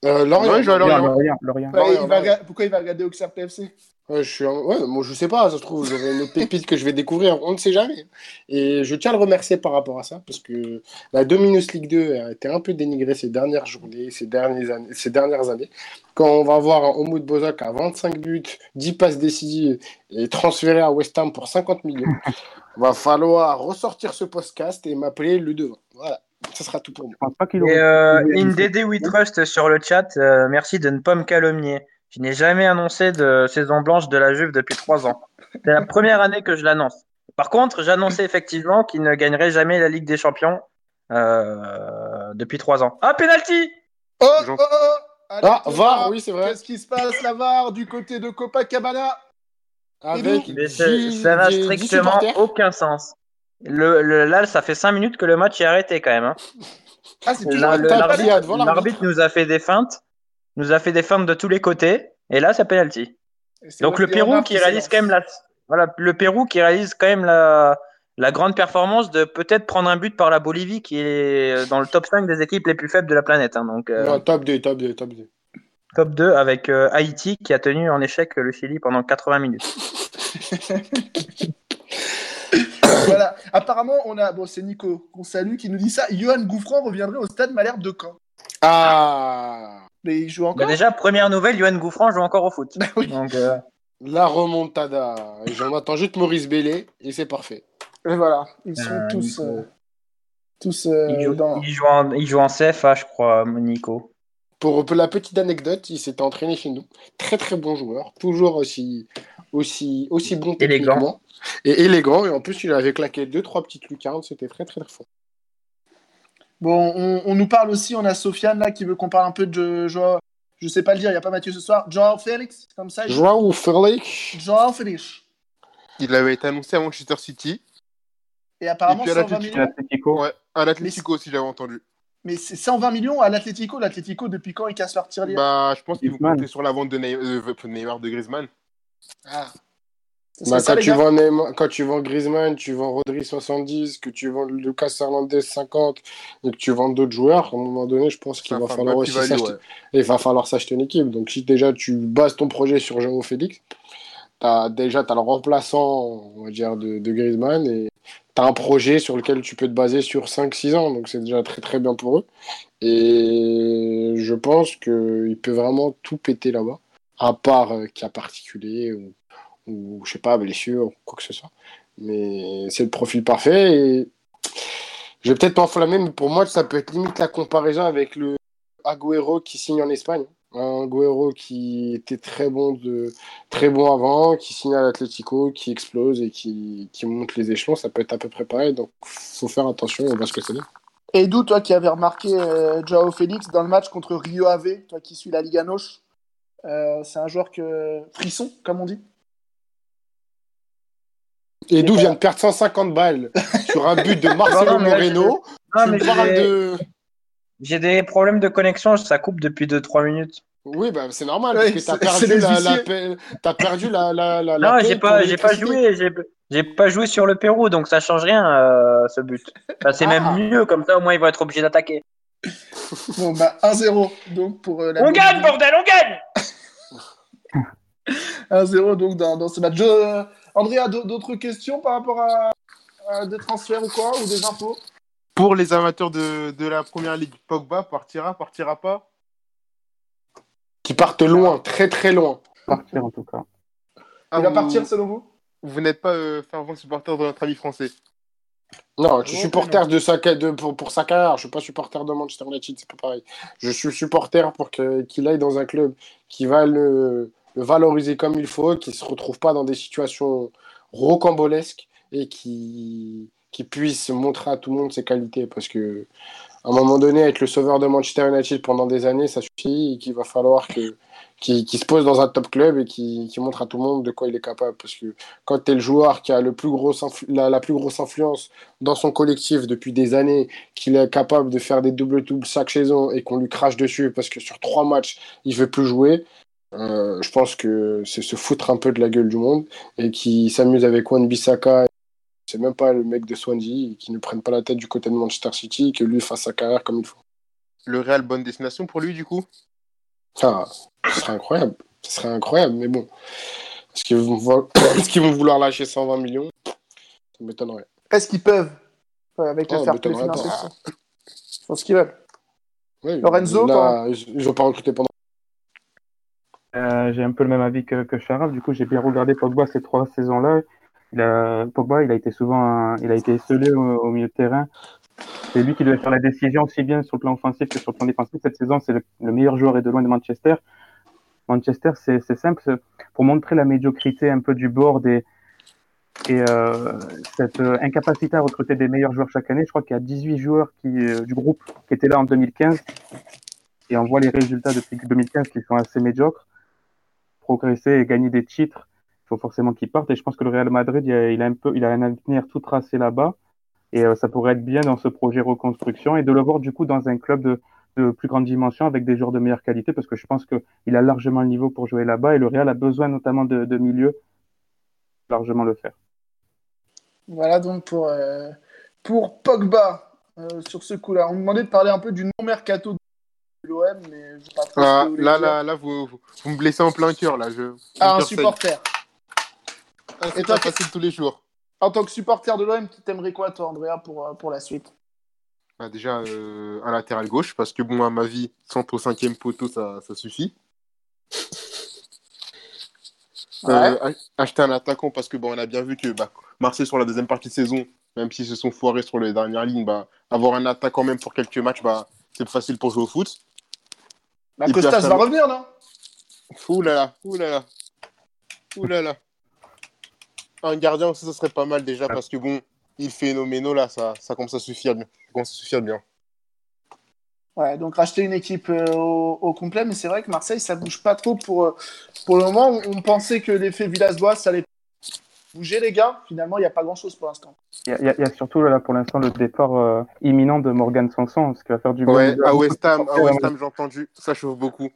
Speaker 2: euh, Lorient.
Speaker 8: Il joue à
Speaker 1: Pourquoi il va regarder Auxerre PFC
Speaker 2: Ouais, je suis un- ouais, moi, je sais pas, ça se trouve, j'aurai une autre pépite que je vais découvrir, on ne sait jamais. Et je tiens à le remercier par rapport à ça, parce que la Dominus League 2 a été un peu dénigrée ces dernières journées, ces dernières années. Ces dernières années. Quand on va voir un Homo de Bozak à 25 buts, 10 passes décisives et transféré à West Ham pour 50 millions, va falloir ressortir ce podcast et m'appeler le devant. Voilà, ça sera tout pour moi.
Speaker 3: Et euh, We Trust sur le chat, euh, merci de ne pas me calomnier. Je n'ai jamais annoncé de saison blanche de la Juve depuis trois ans. C'est la première année que je l'annonce. Par contre, j'annonçais effectivement qu'il ne gagnerait jamais la Ligue des Champions euh, depuis trois ans. Ah, penalty
Speaker 1: Oh, oh, oh Allez,
Speaker 2: Ah, VAR, oui, c'est vrai.
Speaker 1: Qu'est-ce qui se passe, la VAR, du côté de Copacabana?
Speaker 2: Avec
Speaker 3: Mais ça n'a strictement aucun sens. Le, le- là, ça fait cinq minutes que le match est arrêté quand même. hein.
Speaker 1: Ah, c'est toujours
Speaker 3: l'arbitre nous a fait des feintes, nous a fait des feintes de tous les côtés, et là, c'est penalty. Donc le Pérou qui
Speaker 1: se
Speaker 3: réalise quand même la, voilà, le Pérou qui réalise quand même la, la grande performance de peut-être prendre un but par la Bolivie qui est dans le top 5 des équipes les plus faibles de la planète. hein. donc euh,
Speaker 2: Non, top 2, top 2, top 2.
Speaker 3: top 2 avec euh, Haïti qui a tenu en échec le Chili pendant 80 minutes.
Speaker 1: voilà. Apparemment, on a. Bon, c'est Nico qu'on salue qui nous dit ça. Johan Gouffran reviendrait au stade Malherbe de Caen.
Speaker 2: Ah
Speaker 1: Mais il joue
Speaker 3: Bah,
Speaker 1: encore
Speaker 3: déjà, première nouvelle, Yoann Gouffran joue encore au foot.
Speaker 1: Bah oui.
Speaker 3: Donc, euh,
Speaker 2: La remontada. J'en attends juste Maurice Bellé et c'est parfait.
Speaker 1: Et voilà. Ils sont
Speaker 3: Euh,
Speaker 1: tous. Euh, tous euh,
Speaker 3: il, joue,
Speaker 1: dans.
Speaker 3: il joue en, il joue en CFA, je crois, Nico.
Speaker 2: Pour, pour la petite anecdote, il s'était entraîné chez nous. Très très bon joueur, toujours aussi, aussi, aussi bon
Speaker 3: Élégant.
Speaker 2: techniquement. Et élégant, et en plus il avait claqué deux trois petites lucarnes, c'était très très très fort.
Speaker 1: Bon, on, on nous parle aussi, on a Sofiane là qui veut qu'on parle un peu de Joao. Je sais pas le dire, il n'y a pas Mathieu ce soir. Joao Félix, comme ça. il-
Speaker 2: Joao Félix,
Speaker 1: Joao Félix.
Speaker 8: Il avait été annoncé à Manchester City.
Speaker 1: Et apparemment
Speaker 8: Et puis à
Speaker 1: 120
Speaker 8: l'Atlético.
Speaker 1: millions.
Speaker 8: Ouais, à l'Atlético aussi, j'avais entendu.
Speaker 1: Mais c'est 120 millions à l'Atlético. L'Atlético, depuis quand ils cassent leur tirelire
Speaker 8: Bah, je pense qu'ils vont compter sur la vente de Neymar, euh, Neymar de Griezmann.
Speaker 1: Ah.
Speaker 2: Bah,
Speaker 1: ça,
Speaker 2: quand, tu vends Neymar- quand tu vends Griezmann, tu vends Rodri 70, que tu vends Lucas Hernandez 50 et que tu vends d'autres joueurs, à un moment donné, je pense qu'il va falloir aussi s'acheter.
Speaker 8: ouais.
Speaker 2: Et il va falloir s'acheter une équipe. Donc si déjà tu bases ton projet sur Joao Félix, as, déjà tu as le remplaçant, on va dire, de, de Griezmann et tu as un projet sur lequel tu peux te baser sur 5-6 ans. Donc c'est déjà très très bien pour eux. Et je pense qu'il peut vraiment tout péter là-bas, à part euh, cas particulier ou, ou je sais pas, blessure ou quoi que ce soit. Mais c'est le profil parfait et je vais peut-être m'enflammer, mais pour moi, ça peut être limite la comparaison avec le Agüero qui signe en Espagne. Un Agüero qui était très bon, de, très bon avant, qui signe à l'Atlético, qui explose et qui, qui monte les échelons. Ça peut être à peu près pareil, donc faut faire attention, on voit ce que donne.
Speaker 1: Et d'où, toi qui avais remarqué euh, Joao Félix dans le match contre Rio Ave, toi qui suis la Liga Noche, euh, c'est un joueur que. frisson, comme on dit?
Speaker 2: Et d'où
Speaker 1: pas-
Speaker 2: vient de perdre 150 balles sur un but de Marcelo Moreno
Speaker 3: j'ai
Speaker 2: de.
Speaker 3: j'ai des problèmes de connexion, ça coupe depuis 2-3 minutes.
Speaker 2: Oui, bah, c'est normal,
Speaker 1: Ouais,
Speaker 2: parce que
Speaker 1: c'est-
Speaker 2: t'as perdu la, la t'as perdu la, la, la, la
Speaker 3: Non, j'ai pas, j'ai pas joué, j'ai pas joué sur le Pérou, donc ça change rien euh, ce but. Enfin, c'est
Speaker 1: Ah.
Speaker 3: même mieux, comme ça au moins ils vont être obligés d'attaquer.
Speaker 1: Bon, bah 1-0 donc pour euh, la
Speaker 3: On gagne, bordel, on gagne
Speaker 1: 1-0 donc dans, dans ce match. Je- André a d'au- d'autres questions par rapport à, à des transferts ou quoi Ou des infos?
Speaker 8: Pour les amateurs de, de la première ligue, Pogba partira, partira pas?
Speaker 2: Qui partent loin, très très loin.
Speaker 5: Partir en tout cas.
Speaker 8: Ah,
Speaker 1: Il va
Speaker 8: vous-
Speaker 1: partir selon vous?
Speaker 8: Vous n'êtes pas euh, fervent supporter de notre ami français.
Speaker 2: Non, je suis supporter de sa, de, pour, pour sa carrière. Je suis pas supporter de Manchester United, c'est pas pareil. Je suis supporter pour que- qu'il aille dans un club qui va le, le valoriser comme il faut, qui se retrouve pas dans des situations rocambolesques et qui, qui puisse montrer à tout le monde ses qualités. Parce que à un moment donné, être le sauveur de Manchester United pendant des années, ça suffit et qu'il va falloir que qu'il qu'il se pose dans un top club et qu'il qu'il montre à tout le monde de quoi il est capable. Parce que quand tu es le joueur qui a le plus gros la, plus grosse influence dans son collectif depuis des années, qu'il est capable de faire des double-doubles chaque saison et qu'on lui crache dessus parce que sur trois matchs, il veut plus jouer, euh, je pense que c'est se foutre un peu de la gueule du monde et qui s'amuse avec Wan Bissaka. C'est même pas le mec de Swansea, qui ne prenne pas la tête du côté de Manchester City et que lui fasse sa carrière comme il faut.
Speaker 8: Le Real, bonne destination pour lui, du coup?
Speaker 2: Enfin, ce serait incroyable. Ce serait incroyable, mais bon. Est-ce qu'ils vont, vouloir- vont lâcher 120 millions? Ça m'étonnerait.
Speaker 1: Est-ce qu'ils peuvent? Avec
Speaker 2: Oh,
Speaker 1: fair play. Je pense qu'ils veulent.
Speaker 2: Oui,
Speaker 1: Lorenzo,
Speaker 2: là, ils ils ont pas recruté pendant.
Speaker 5: Euh, j'ai un peu le même avis que, que Charles. Du coup, j'ai bien regardé Pogba ces trois saisons-là. Pogba, il a été souvent, il a été esselé au, au milieu de terrain. C'est lui qui devait faire la décision aussi bien sur le plan offensif que sur le plan défensif. Cette saison, c'est le, le meilleur joueur et de loin de Manchester. Manchester, c'est simple, pour montrer la médiocrité un peu du board et, et euh, cette euh, incapacité à recruter des meilleurs joueurs chaque année. Je crois qu'il y a 18 joueurs qui, euh, du groupe qui étaient là en 2015 et on voit les résultats depuis 2015 qui sont assez médiocres. Progresser et gagner des titres, il faut forcément qu'ils partent. Et je pense que le Real Madrid, il a, un peu, il a un avenir tout tracé là-bas. Et euh, ça pourrait être bien dans ce projet reconstruction et de le voir du coup dans un club de, plus grande dimension avec des joueurs de meilleure qualité parce que je pense qu'il a largement le niveau pour jouer là-bas et le Real a besoin notamment de, de milieux largement le faire.
Speaker 1: Voilà donc pour, euh, pour Pogba euh, sur ce coup-là. On me demandait de parler un peu du non-mercato l'OM, mais je sais pas trop ce
Speaker 8: Ah, Là, là, là, vous, vous, vous me blessez en plein cœur, là. Je,
Speaker 1: Ah, un supporter.
Speaker 8: Ah,
Speaker 1: Et
Speaker 8: c'est
Speaker 1: toi,
Speaker 8: pas facile tous les jours.
Speaker 1: en tant que supporter de l'OM, t'aimerais quoi, toi, Andrea, pour, euh, pour la suite?
Speaker 8: Bah, déjà, euh, un latéral gauche, parce que bon, à ma vie, centre au cinquième poteau, ça, ça suffit.
Speaker 1: Ouais.
Speaker 8: Euh, ach- acheter un attaquant, parce que bon, on a bien vu que bah, Marseille, sur la deuxième partie de saison, même s'ils se sont foirés sur les dernières lignes, bah, avoir un attaquant même pour quelques matchs, bah, c'est plus facile pour jouer au foot.
Speaker 1: Bah,
Speaker 8: Et
Speaker 1: Costas va revenir, non?
Speaker 8: Ouh là là, ouh là là, ouh là là. Un gardien aussi, ça serait pas mal déjà, parce que bon, il est phénoménal là, ça, ça commence à suffire bien. Ça commence à suffire bien.
Speaker 1: Ouais, donc racheter une équipe euh, au, au complet, mais c'est vrai que Marseille, ça bouge pas trop pour, euh, pour le moment. On, on pensait que l'effet Villas-Boas, ça allait bouger, les gars. Finalement, il n'y a pas grand-chose pour l'instant.
Speaker 5: Il y, a- y surtout là pour l'instant le départ euh, imminent de Morgan Sanson, ce qui va faire du bien.
Speaker 8: Ouais, à West Ham, à West Ham, j'ai entendu, ça chauffe beaucoup.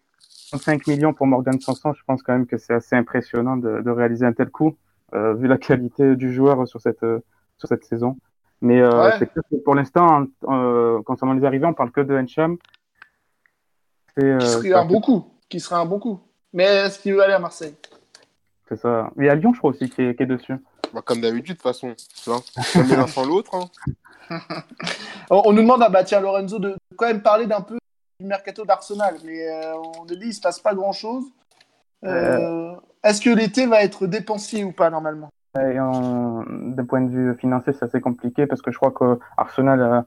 Speaker 5: 5 millions pour Morgan Sanson, je pense quand même que c'est assez impressionnant de, de réaliser un tel coup, euh, vu la qualité du joueur sur cette, euh, sur cette saison. Mais euh,
Speaker 1: Ouais.
Speaker 5: c'est clair que pour l'instant, euh, concernant les arrivées, on parle que de euh,
Speaker 1: Qui serait un bon coup. Qui serait un bon coup. Mais est-ce qu'il veut aller à Marseille?
Speaker 5: C'est ça. Et à Lyon, je crois aussi, qui est, qui est dessus.
Speaker 8: Bah, comme d'habitude, de toute façon. Tu vois, l'un sans l'autre. hein.
Speaker 1: on, nous demande à bah, tiens, Lorenzo de quand même parler d'un peu du mercato d'Arsenal. Mais euh, on a dit il se passe pas grand-chose. Euh, Est-ce que l'été va être dépensier ou pas, normalement?
Speaker 5: D'un point de vue financier, c'est assez compliqué parce que je crois que Arsenal a,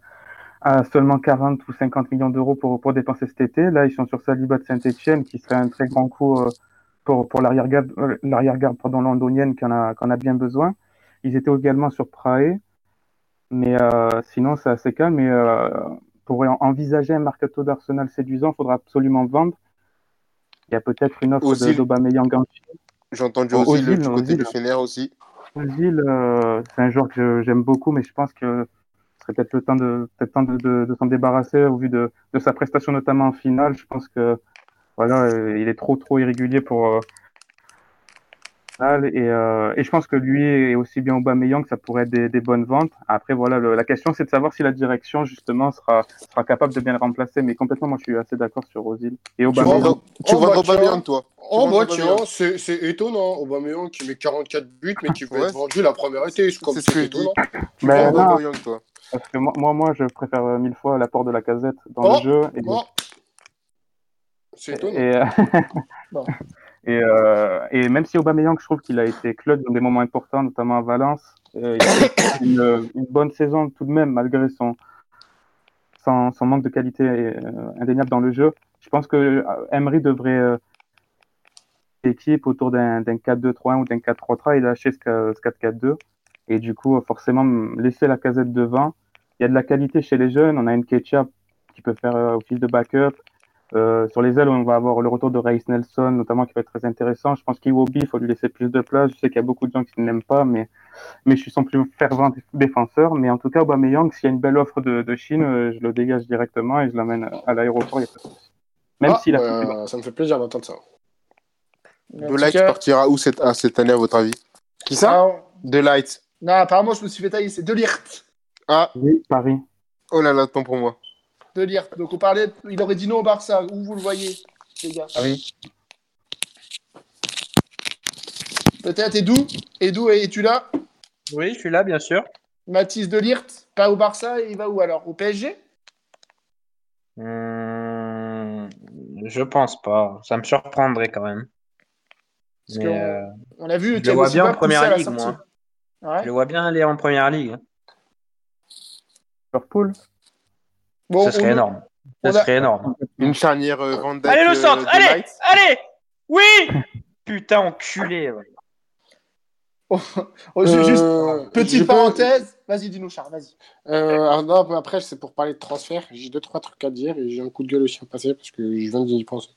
Speaker 5: a seulement 40 ou 50 millions d'euros pour, pour dépenser cet été. Là, ils sont sur Saliba de Saint-Etienne, qui serait un très grand coup euh, pour, pour l'arrière-garde euh, pardon, londonienne qui en, a, qui en a bien besoin. Ils étaient également sur Prae, mais euh, sinon, c'est assez calme. Mais euh, pour en- envisager un mercato d'Arsenal séduisant, il faudra absolument vendre. Il y a peut-être une offre de- d'Aubameyang en
Speaker 8: J'ai entendu aussi
Speaker 5: Ozil,
Speaker 8: du côté du Fener aussi.
Speaker 5: Ozil, euh, c'est un joueur que j'aime beaucoup, mais je pense que ce serait peut-être le temps de, de, de, de s'en débarrasser au vu de, de sa prestation, notamment en finale. Je pense que voilà, euh, il est trop trop irrégulier pour euh, et, euh, et je pense que lui et aussi bien Aubameyang, ça pourrait être des, des bonnes ventes. Après voilà, le- la question c'est de savoir si la direction justement sera sera capable de bien le remplacer. Mais complètement, moi je suis assez d'accord sur Ozil et Aubameyang.
Speaker 8: tu
Speaker 2: Oh,
Speaker 8: vois
Speaker 2: bah, tiens.
Speaker 8: Aubameyang, toi.
Speaker 2: Oh
Speaker 8: Tu vois
Speaker 2: bah
Speaker 8: Aubameyang.
Speaker 2: tiens, c'est c'est étonnant. Aubameyang qui met 44 buts mais qui veut
Speaker 8: Ouais.
Speaker 2: être vendu la première été. C'est
Speaker 8: ce que
Speaker 2: étonnant.
Speaker 8: Tu
Speaker 5: Ben,
Speaker 8: vois
Speaker 5: non.
Speaker 8: Aubameyang, toi.
Speaker 5: Parce que moi, moi, je préfère mille fois l'apport de la casette dans
Speaker 2: Oh,
Speaker 5: le jeu. Et,
Speaker 2: Oh. C'est étonnant.
Speaker 5: Et, euh,
Speaker 1: Bon.
Speaker 5: et, euh, et même si Aubameyang, je trouve qu'il a été clutch dans des moments importants, notamment à Valence, euh, il a une, une bonne saison tout de même, malgré son, son, son manque de qualité indéniable dans le jeu. Je pense que Emery devrait équipe autour d'un d'un 4-2-3-1 ou d'un 4-3-3 et lâcher ce, que- ce 4-4-2. Et du coup, forcément, laisser la casette devant. Il y a de la qualité chez les jeunes. On a une Ketchup qui peut faire euh, office de backup. Euh, sur les ailes, on va avoir le retour de Reis Nelson, notamment, qui va être très intéressant. Je pense qu'Iwobi, il faut lui laisser plus de place. Je sais qu'il y a beaucoup de gens qui ne l'aiment pas, mais, mais je suis son plus fervent défenseur. Mais en tout cas, Aubameyang, s'il y a une belle offre de, de Chine, euh, je le dégage directement et je l'amène à l'aéroport. Même
Speaker 2: Ah,
Speaker 5: s'il a
Speaker 2: euh, ça me fait plaisir d'entendre ça.
Speaker 1: En tout
Speaker 8: De Light
Speaker 1: cas-
Speaker 8: partira où cette, ah, cette année, à votre avis?
Speaker 2: Qui ça?
Speaker 1: Ah,
Speaker 8: De Light.
Speaker 1: Non, apparemment, je me suis fait tailler. C'est De Lirt.
Speaker 8: Ah,
Speaker 5: Oui, Paris.
Speaker 8: oh là là, tant pour moi.
Speaker 1: De Lirt. Donc, on parlait. Il aurait dit non au Barça. Où vous le voyez, les gars?
Speaker 5: Paris.
Speaker 1: Peut-être Edou Edou, es-tu là?
Speaker 3: Oui, je suis là, bien sûr.
Speaker 1: Mathis De Lirt, pas au Barça, il va où alors? Au PSG
Speaker 3: Hmm, je pense pas. Ça me surprendrait quand même.
Speaker 1: Parce
Speaker 3: Mais,
Speaker 1: qu'on-
Speaker 3: euh,
Speaker 1: On a vu
Speaker 3: je le vois bien en première ligue, moi.
Speaker 1: Ouais.
Speaker 3: je le vois bien aller en première ligue.
Speaker 5: Liverpool.
Speaker 1: Bon,
Speaker 3: Ce serait
Speaker 1: on-
Speaker 3: énorme.
Speaker 1: on
Speaker 3: Ce
Speaker 1: a-
Speaker 3: serait énorme.
Speaker 8: Une charnière euh, Van Dijk,
Speaker 3: Allez, le
Speaker 8: euh,
Speaker 3: centre Allez. Allez Oui Putain, enculé. ouais.
Speaker 1: Oh, juste,
Speaker 2: Euh,
Speaker 1: petite
Speaker 2: peux-
Speaker 1: parenthèse. Vas-y, dis-nous, Charles, vas-y.
Speaker 2: Euh, non, mais après, c'est pour parler de transfert. J'ai deux, trois trucs à dire et j'ai un coup de gueule aussi à passer parce que je viens d'y penser.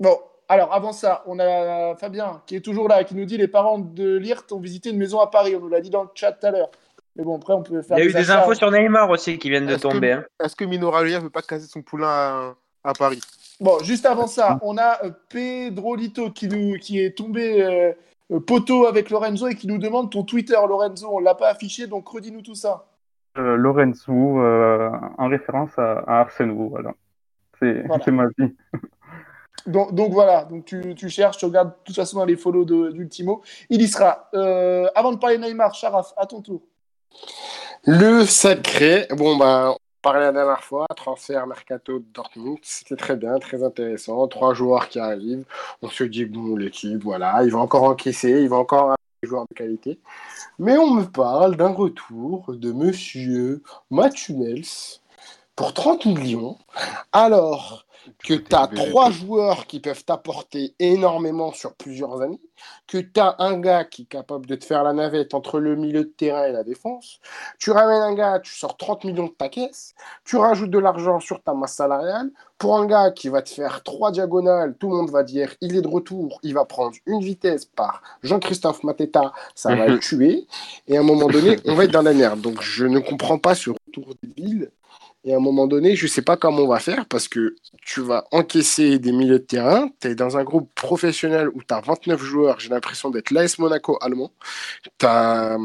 Speaker 1: Bon, alors avant ça, on a Fabien qui est toujours là, qui nous dit les parents de Lirt ont visité une maison à Paris. On nous l'a dit dans le chat tout à l'heure. Mais bon, après, on peut
Speaker 3: Il
Speaker 1: faire
Speaker 3: y a eu des infos sur Neymar aussi qui viennent de tomber. hein.
Speaker 8: Est-ce que Mino Raiola veut pas casser son poulain à, à Paris?
Speaker 1: Bon, juste avant ça, on a euh, Pedro Lito qui, nous, qui est tombé euh, euh, poteau avec Lorenzo et qui nous demande ton Twitter, Lorenzo. On l'a pas affiché, donc redis-nous tout ça.
Speaker 5: Euh, Lorenzo, euh, en référence à, à Arsène voilà. C'est
Speaker 1: Voilà.
Speaker 5: ma vie.
Speaker 1: Donc, donc voilà, donc tu, tu cherches, tu regardes de toute façon dans les follow de- d'Ultimo. Il y sera. Euh, avant de parler de Neymar, Sharaf, à ton tour.
Speaker 2: Le sacré, bon bah, on parlait la dernière fois, transfert mercato de Dortmund, c'était très bien, très intéressant. Trois joueurs qui arrivent, on se dit bon, l'équipe, voilà, il va encore encaisser, il va encore avoir des joueurs de qualité. Mais on me parle d'un retour de monsieur Matumels pour 30 millions, alors que tu as trois joueurs qui peuvent t'apporter énormément sur plusieurs années, que tu as un gars qui est capable de te faire la navette entre le milieu de terrain et la défense, tu ramènes un gars, tu sors 30 millions de ta caisse, tu rajoutes de l'argent sur ta masse salariale, pour un gars qui va te faire trois diagonales, tout le monde va dire il est de retour, il va prendre une vitesse par Jean-Christophe Mateta, ça va le tuer, et à un moment donné, on va être dans la merde. Donc je ne comprends pas ce retour débile. Et à un moment donné, je ne sais pas comment on va faire parce que tu vas encaisser des milieux de terrain. Tu es dans un groupe professionnel où tu as 29 joueurs. J'ai l'impression d'être l'AS Monaco allemand. Tu n'as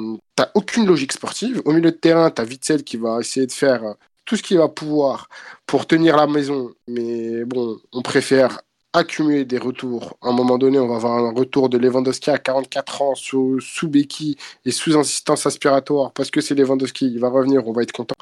Speaker 2: aucune logique sportive. Au milieu de terrain, tu as Witzel qui va essayer de faire tout ce qu'il va pouvoir pour tenir la maison. Mais bon, on préfère accumuler des retours. À un moment donné, on va avoir un retour de Lewandowski à 44 ans sous, sous béquille et sous assistance aspiratoire parce que c'est Lewandowski. Il va revenir, on va être content.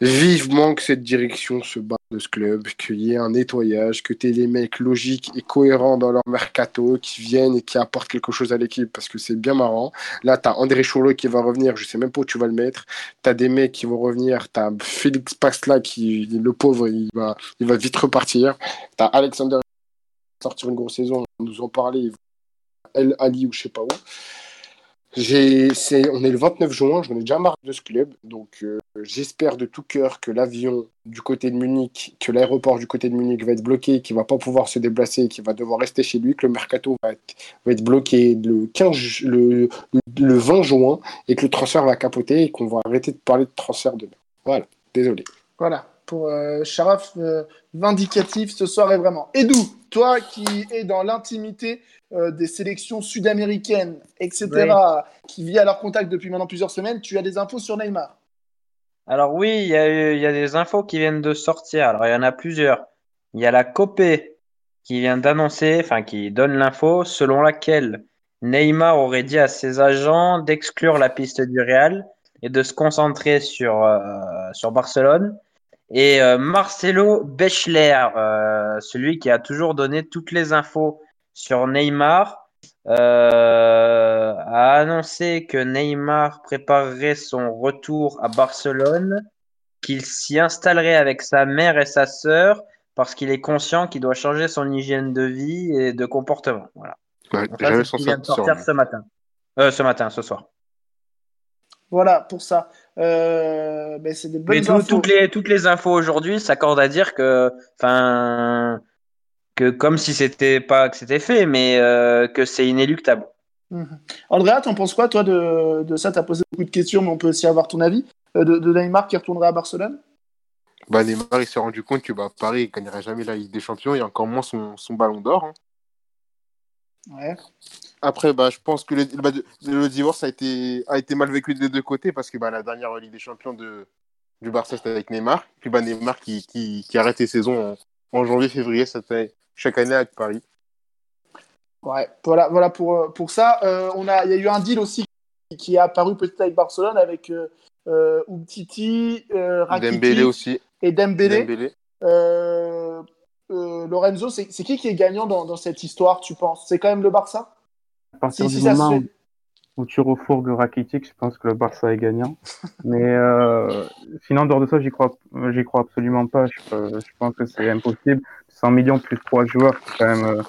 Speaker 2: Vivement que cette direction se bat de ce club, qu'il y ait un nettoyage, que tu aies des mecs logiques et cohérents dans leur mercato qui viennent et qui apportent quelque chose à l'équipe parce que c'est bien marrant. Là, tu as André Chourlo qui va revenir, je sais même pas où tu vas le mettre. Tu as des mecs qui vont revenir, tu as Félix Pasla qui, le pauvre, il va, il va vite repartir. Tu as Alexander qui va sortir une grosse saison, on nous en parlait, El Ali ou je sais pas où. J'ai, c'est, on est le 29 juin, j'en ai déjà marre de ce club, donc euh, j'espère de tout cœur que l'avion du côté de Munich, que l'aéroport du côté de Munich va être bloqué, qu'il va pas pouvoir se déplacer, qu'il va devoir rester chez lui, que le mercato va être, va être bloqué le, 15, ju- le, le 20 juin et que le transfert va capoter et qu'on va arrêter de parler de transfert demain. Voilà, désolé.
Speaker 1: Voilà, pour euh, Sharaf, euh, vindicatif ce soir est vraiment. Edou, toi qui es dans l'intimité euh, des sélections sud-américaines, etc., qui vit à leur contact depuis maintenant plusieurs semaines, tu as des infos sur Neymar?
Speaker 3: Alors oui, il y a, des infos qui viennent de sortir. Alors il y en a plusieurs. Il y a la Copé qui vient d'annoncer, enfin qui donne l'info selon laquelle Neymar aurait dit à ses agents d'exclure la piste du Real et de se concentrer sur, euh, sur Barcelone. Et euh, Marcelo Bechler, euh, celui qui a toujours donné toutes les infos sur Neymar, euh, a annoncé que Neymar préparerait son retour à Barcelone, qu'il s'y installerait avec sa mère et sa sœur parce qu'il est conscient qu'il doit changer son hygiène de vie et de comportement. Voilà.
Speaker 8: Ouais,
Speaker 3: Donc ce vient de sortir ce matin. Euh, ce matin, ce soir.
Speaker 1: Voilà, pour ça. Euh, ben, c'est des bonnes
Speaker 3: Mais tout-
Speaker 1: infos.
Speaker 3: toutes, les, toutes les infos aujourd'hui s'accordent à dire que, enfin, que comme si c'était pas que c'était fait, mais euh, que c'est inéluctable.
Speaker 1: Mhm. Andrea, t'en penses quoi, toi, de, de ça? Tu as posé beaucoup de questions, mais on peut aussi avoir ton avis. Euh, de, de Neymar qui retournera à Barcelone?
Speaker 8: Bah, Neymar, il s'est rendu compte que bah, Paris ne gagnerait jamais la Ligue des Champions et encore moins son, son ballon d'or. hein.
Speaker 1: Ouais.
Speaker 8: Après, bah, je pense que le, bah, de- le divorce a été, a été mal vécu des deux côtés parce que bah, la dernière Ligue des Champions de, du Barça, c'était avec Neymar. Puis bah, Neymar qui, qui, qui arrête les saisons en, en janvier-février cette année- chaque année avec Paris.
Speaker 1: Ouais, voilà, voilà pour, euh, pour ça. Euh, on a, il y a eu un deal aussi qui, est apparu peut-être avec Barcelone avec euh, euh, Umtiti, euh, Rakitic
Speaker 8: Dembélé aussi.
Speaker 1: et Dembélé.
Speaker 8: Dembélé.
Speaker 1: Euh, euh, Lorenzo, c'est c'est qui qui est gagnant dans, dans cette histoire, tu penses? C'est quand même le Barça?
Speaker 5: À partir
Speaker 1: Si-
Speaker 5: du
Speaker 1: si
Speaker 5: moment
Speaker 1: fait.
Speaker 5: où tu refourgues Rakitic, je pense que le Barça est gagnant. Mais euh, sinon, en dehors de ça, j'y crois, j'y crois absolument pas. Je, je pense que c'est impossible. 100 millions plus trois joueurs, c'est quand même. euh,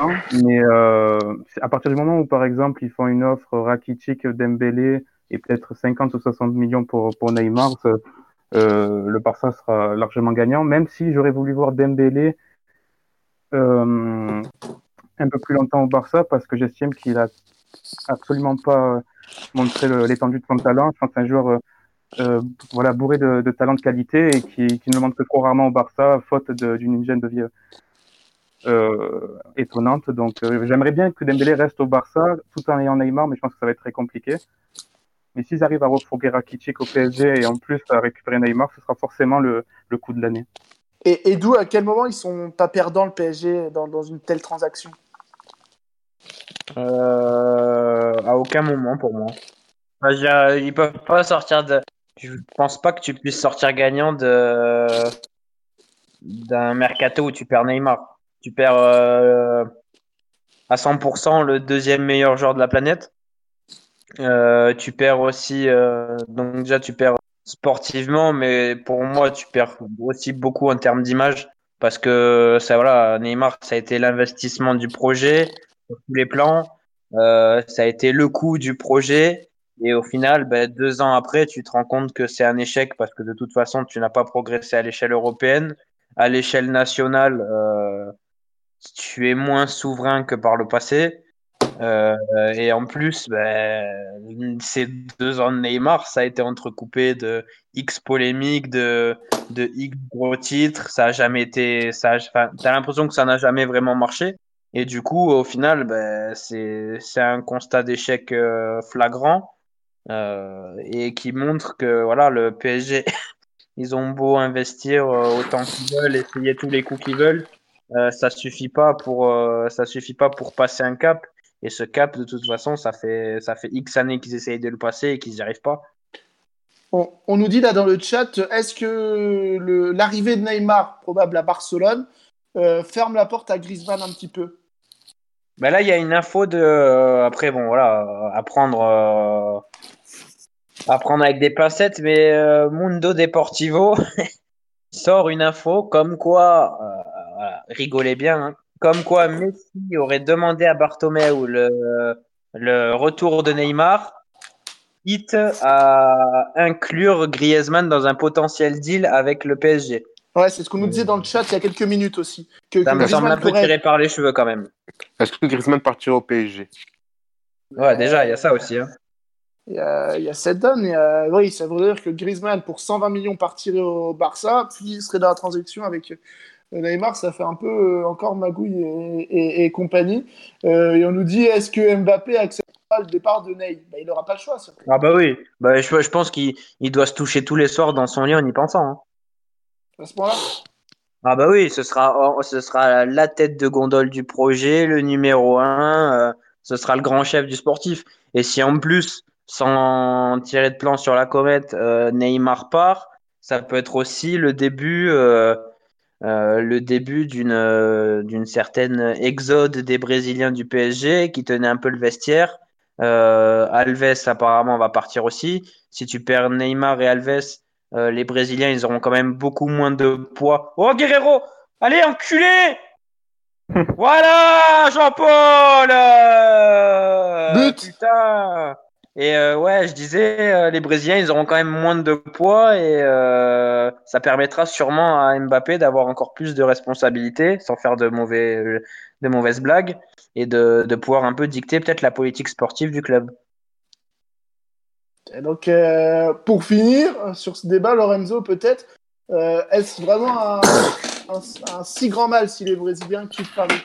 Speaker 5: hein. Mais euh, à partir du moment où, par exemple, ils font une offre Rakitic, Dembélé et peut-être 50 ou 60 millions pour, pour Neymar, euh, le Barça sera largement gagnant. Même si j'aurais voulu voir Dembélé un peu plus longtemps au Barça parce que j'estime qu'il a absolument pas montré l'étendue de son talent. Je un joueur euh, voilà, bourré de, de talent de qualité et qui, qui ne le montre que trop rarement au Barça, faute d'une hygiène de vie euh, étonnante. Donc euh, j'aimerais bien que Dembélé reste au Barça tout en ayant Neymar, mais je pense que ça va être très compliqué. Mais s'ils arrivent à refourguer Rakitic au PSG et en plus à récupérer Neymar, ce sera forcément le, le coup de l'année.
Speaker 1: Et, et d'où, à quel moment ils sont pas perdants le PSG dans, dans une telle transaction?
Speaker 3: Euh, à aucun moment pour moi. Ils peuvent pas sortir de. Je pense pas que tu puisses sortir gagnant de d'un mercato où tu perds Neymar? Tu perds euh, à 100% le deuxième meilleur joueur de la planète. Euh, tu perds aussi, euh, donc déjà tu perds sportivement, mais pour moi tu perds aussi beaucoup en termes d'image parce que ça voilà, Neymar ça a été l'investissement du projet tous les plans, euh, ça a été le coût du projet et au final, ben, deux ans après, tu te rends compte que c'est un échec parce que de toute façon tu n'as pas progressé à l'échelle européenne, à l'échelle nationale, euh, tu es moins souverain que par le passé. Euh, et en plus, ben, ces deux ans de Neymar, ça a été entrecoupé de X polémiques, de, de X gros titres. Ça a jamais été. Ça t'as l'impression que ça n'a jamais vraiment marché. Et du coup, au final, ben, c'est c'est un constat d'échec euh, flagrant et qui montre que voilà, le PSG, ils ont beau investir euh, autant qu'ils veulent, essayer tous les coups qu'ils veulent, euh, ça suffit pas pour euh, ça suffit pas pour passer un cap. Et ce cap, de toute façon, ça fait ça fait X années qu'ils essayent de le passer et qu'ils n'y arrivent pas.
Speaker 1: on, nous dit là dans le chat, est-ce que l'arrivée de Neymar, probable à Barcelone, euh, ferme la porte à Griezmann un petit peu?
Speaker 3: Ben là, il y a une info de. euh, après, bon, voilà, à prendre, euh, à prendre avec des pincettes, mais euh, Mundo Deportivo sort une info comme quoi, euh, rigolez bien, hein, comme quoi Messi aurait demandé à Bartomeu le, le retour de Neymar, quitte à inclure Griezmann dans un potentiel deal avec le PSG.
Speaker 1: Ouais, c'est ce qu'on nous disait dans le chat il y a quelques minutes aussi. Que,
Speaker 3: Ça
Speaker 1: que
Speaker 3: me semble un peu
Speaker 1: pourrait-
Speaker 3: tiré par les cheveux quand même.
Speaker 8: Est-ce que Griezmann partira au PSG
Speaker 3: Ouais, déjà, il y a ça aussi. Hein.
Speaker 1: Il y a, il y a cette donne. il y a- Oui, ça veut dire que Griezmann, pour 120 millions, partirait au Barça, puis il serait dans la transaction avec euh, Neymar. Ça fait un peu euh, encore magouille et, et- et compagnie. Euh, et on nous dit est-ce que Mbappé acceptera le départ de Ney? Bah, Il n'aura pas le choix. ça.
Speaker 3: Ah bah oui, bah, je, je pense qu'il il doit se toucher tous les soirs dans son lit en y pensant. hein. Ah bah oui, ce sera, la tête de gondole du projet, le numéro un, euh, ce sera le grand chef du sportif. Et si en plus, sans tirer de plan sur la comète, euh, Neymar part, ça peut être aussi le début, euh, d'une certaine exode des Brésiliens du PSG qui tenait un peu le vestiaire. Alves apparemment va partir aussi. Si tu perds Neymar et Alves, euh, les Brésiliens ils auront quand même beaucoup moins de poids. Oh Guerrero, allez enculé Voilà Jean-Paul euh,
Speaker 1: But.
Speaker 3: Putain et euh, ouais, je disais, euh, les Brésiliens, ils auront quand même moins de poids et euh, ça permettra sûrement à Mbappé d'avoir encore plus de responsabilités, sans faire de, mauvais, de mauvaises blagues, et de, de pouvoir un peu dicter peut-être la politique sportive du club.
Speaker 1: Et donc, euh, pour finir sur ce débat, Lorenzo, peut-être, euh, est-ce vraiment un, si grand mal si les Brésiliens quittent Paris?